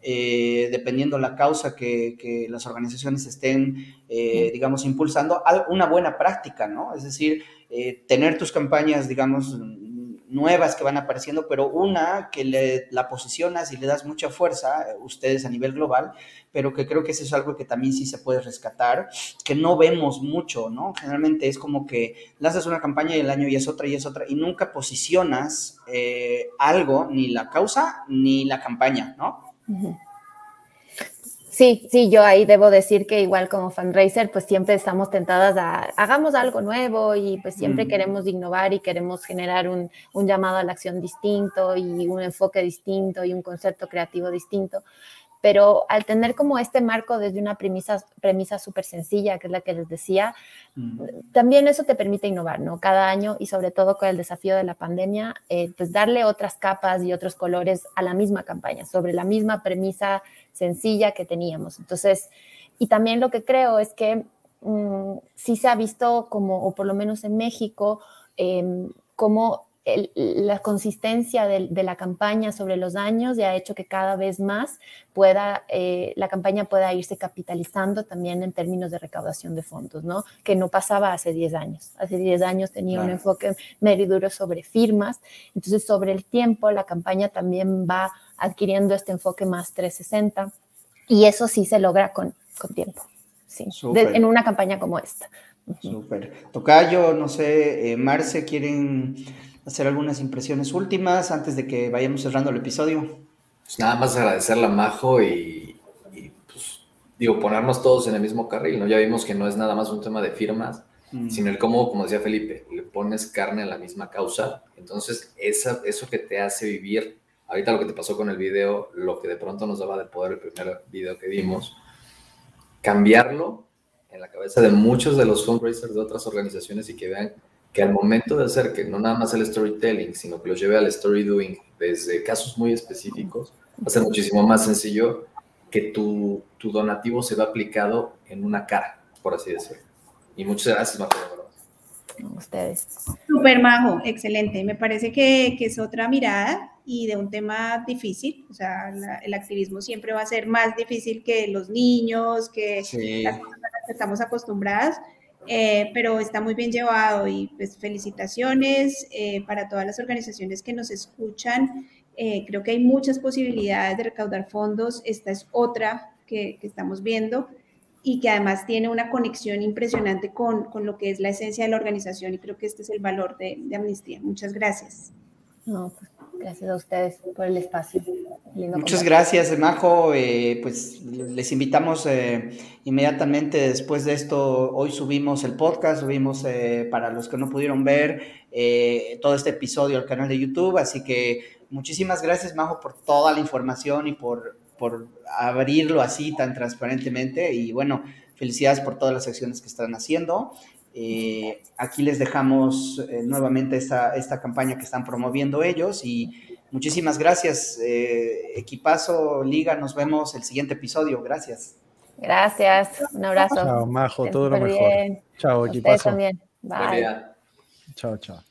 eh, dependiendo la causa que, las organizaciones estén, eh, digamos, impulsando, una buena práctica, ¿no? Es decir, tener tus campañas, digamos, nuevas que van apareciendo, pero una que le, la posicionas y le das mucha fuerza, ustedes a nivel global, pero que creo que eso es algo que también sí se puede rescatar, que no vemos mucho, ¿no? Generalmente es como que lanzas una campaña y el año y es otra y es otra, y nunca posicionas eh, algo, ni la causa ni la campaña, ¿no? Sí, sí, yo ahí debo decir que igual como fundraiser, pues siempre estamos tentadas a hagamos algo nuevo y pues siempre queremos innovar y queremos generar un, un, llamado a la acción distinto y un enfoque distinto y un concepto creativo distinto. Pero al tener como este marco desde una premisa premisa súper sencilla, que es la que les decía, también eso te permite innovar, ¿no? Cada año y sobre todo con el desafío de la pandemia, eh, pues darle otras capas y otros colores a la misma campaña, sobre la misma premisa sencilla que teníamos. Entonces, y también lo que creo es que mm, sí se ha visto como, o por lo menos en México, em, como la consistencia de, la campaña sobre los años ya ha hecho que cada vez más pueda, eh, la campaña pueda irse capitalizando también en términos de recaudación de fondos, ¿no? Que no pasaba hace 10 años. Hace 10 años tenía un enfoque medio duro sobre firmas, entonces sobre el tiempo la campaña también va adquiriendo este enfoque más 360 y eso sí se logra con, con tiempo, sí, en una campaña como esta. Súper. Tocayo, no sé, eh, Marce, ¿quieren hacer algunas impresiones últimas antes de que vayamos cerrando el episodio. Pues nada más agradecerle a Majo y, pues, digo, ponernos todos en el mismo carril, ¿no? Ya vimos que no es nada más un tema de firmas, mm. sino el cómo, como decía Felipe, le pones carne a la misma causa. Entonces, esa, eso que te hace vivir, ahorita lo que te pasó con el video, lo que de pronto nos daba de poder el primer video que vimos, cambiarlo en la cabeza de muchos de los fundraisers de otras organizaciones y que vean que al momento de hacer que no nada más el storytelling, sino que lo lleve al story doing desde casos muy específicos, va a ser muchísimo más sencillo que tu, tu donativo se va aplicado en una cara, por así decirlo. Y muchas gracias, Majo. Ustedes. Super Majo, excelente. Me parece que, que, es otra mirada y de un tema difícil. O sea, el activismo siempre va a ser más difícil que los niños, que las cosas que estamos acostumbradas. Eh, pero está muy bien llevado y pues felicitaciones eh, para todas las organizaciones que nos escuchan. Eh, creo que hay muchas posibilidades de recaudar fondos. Esta es otra que, que estamos viendo y que además tiene una conexión impresionante con, con, lo que es la esencia de la organización y creo que este es el valor de, de Amnistía. Muchas gracias. No, pues, gracias a ustedes por el espacio. Muchas gracias, Majo. Eh, pues les invitamos eh, inmediatamente después de esto. Hoy subimos el podcast, subimos eh, para los que no pudieron ver eh, todo este episodio al canal de YouTube. Así que muchísimas gracias, Majo, por toda la información y por por abrirlo así tan transparentemente y bueno, felicidades por todas las acciones que están haciendo. Eh, aquí les dejamos eh, nuevamente esta, esta campaña que están promoviendo ellos y muchísimas gracias, eh, equipazo, liga, nos vemos el siguiente episodio, gracias. Gracias, un abrazo. Chao, Majo, todo lo mejor. Chao, equipazo. también. Bye. Chao, chao.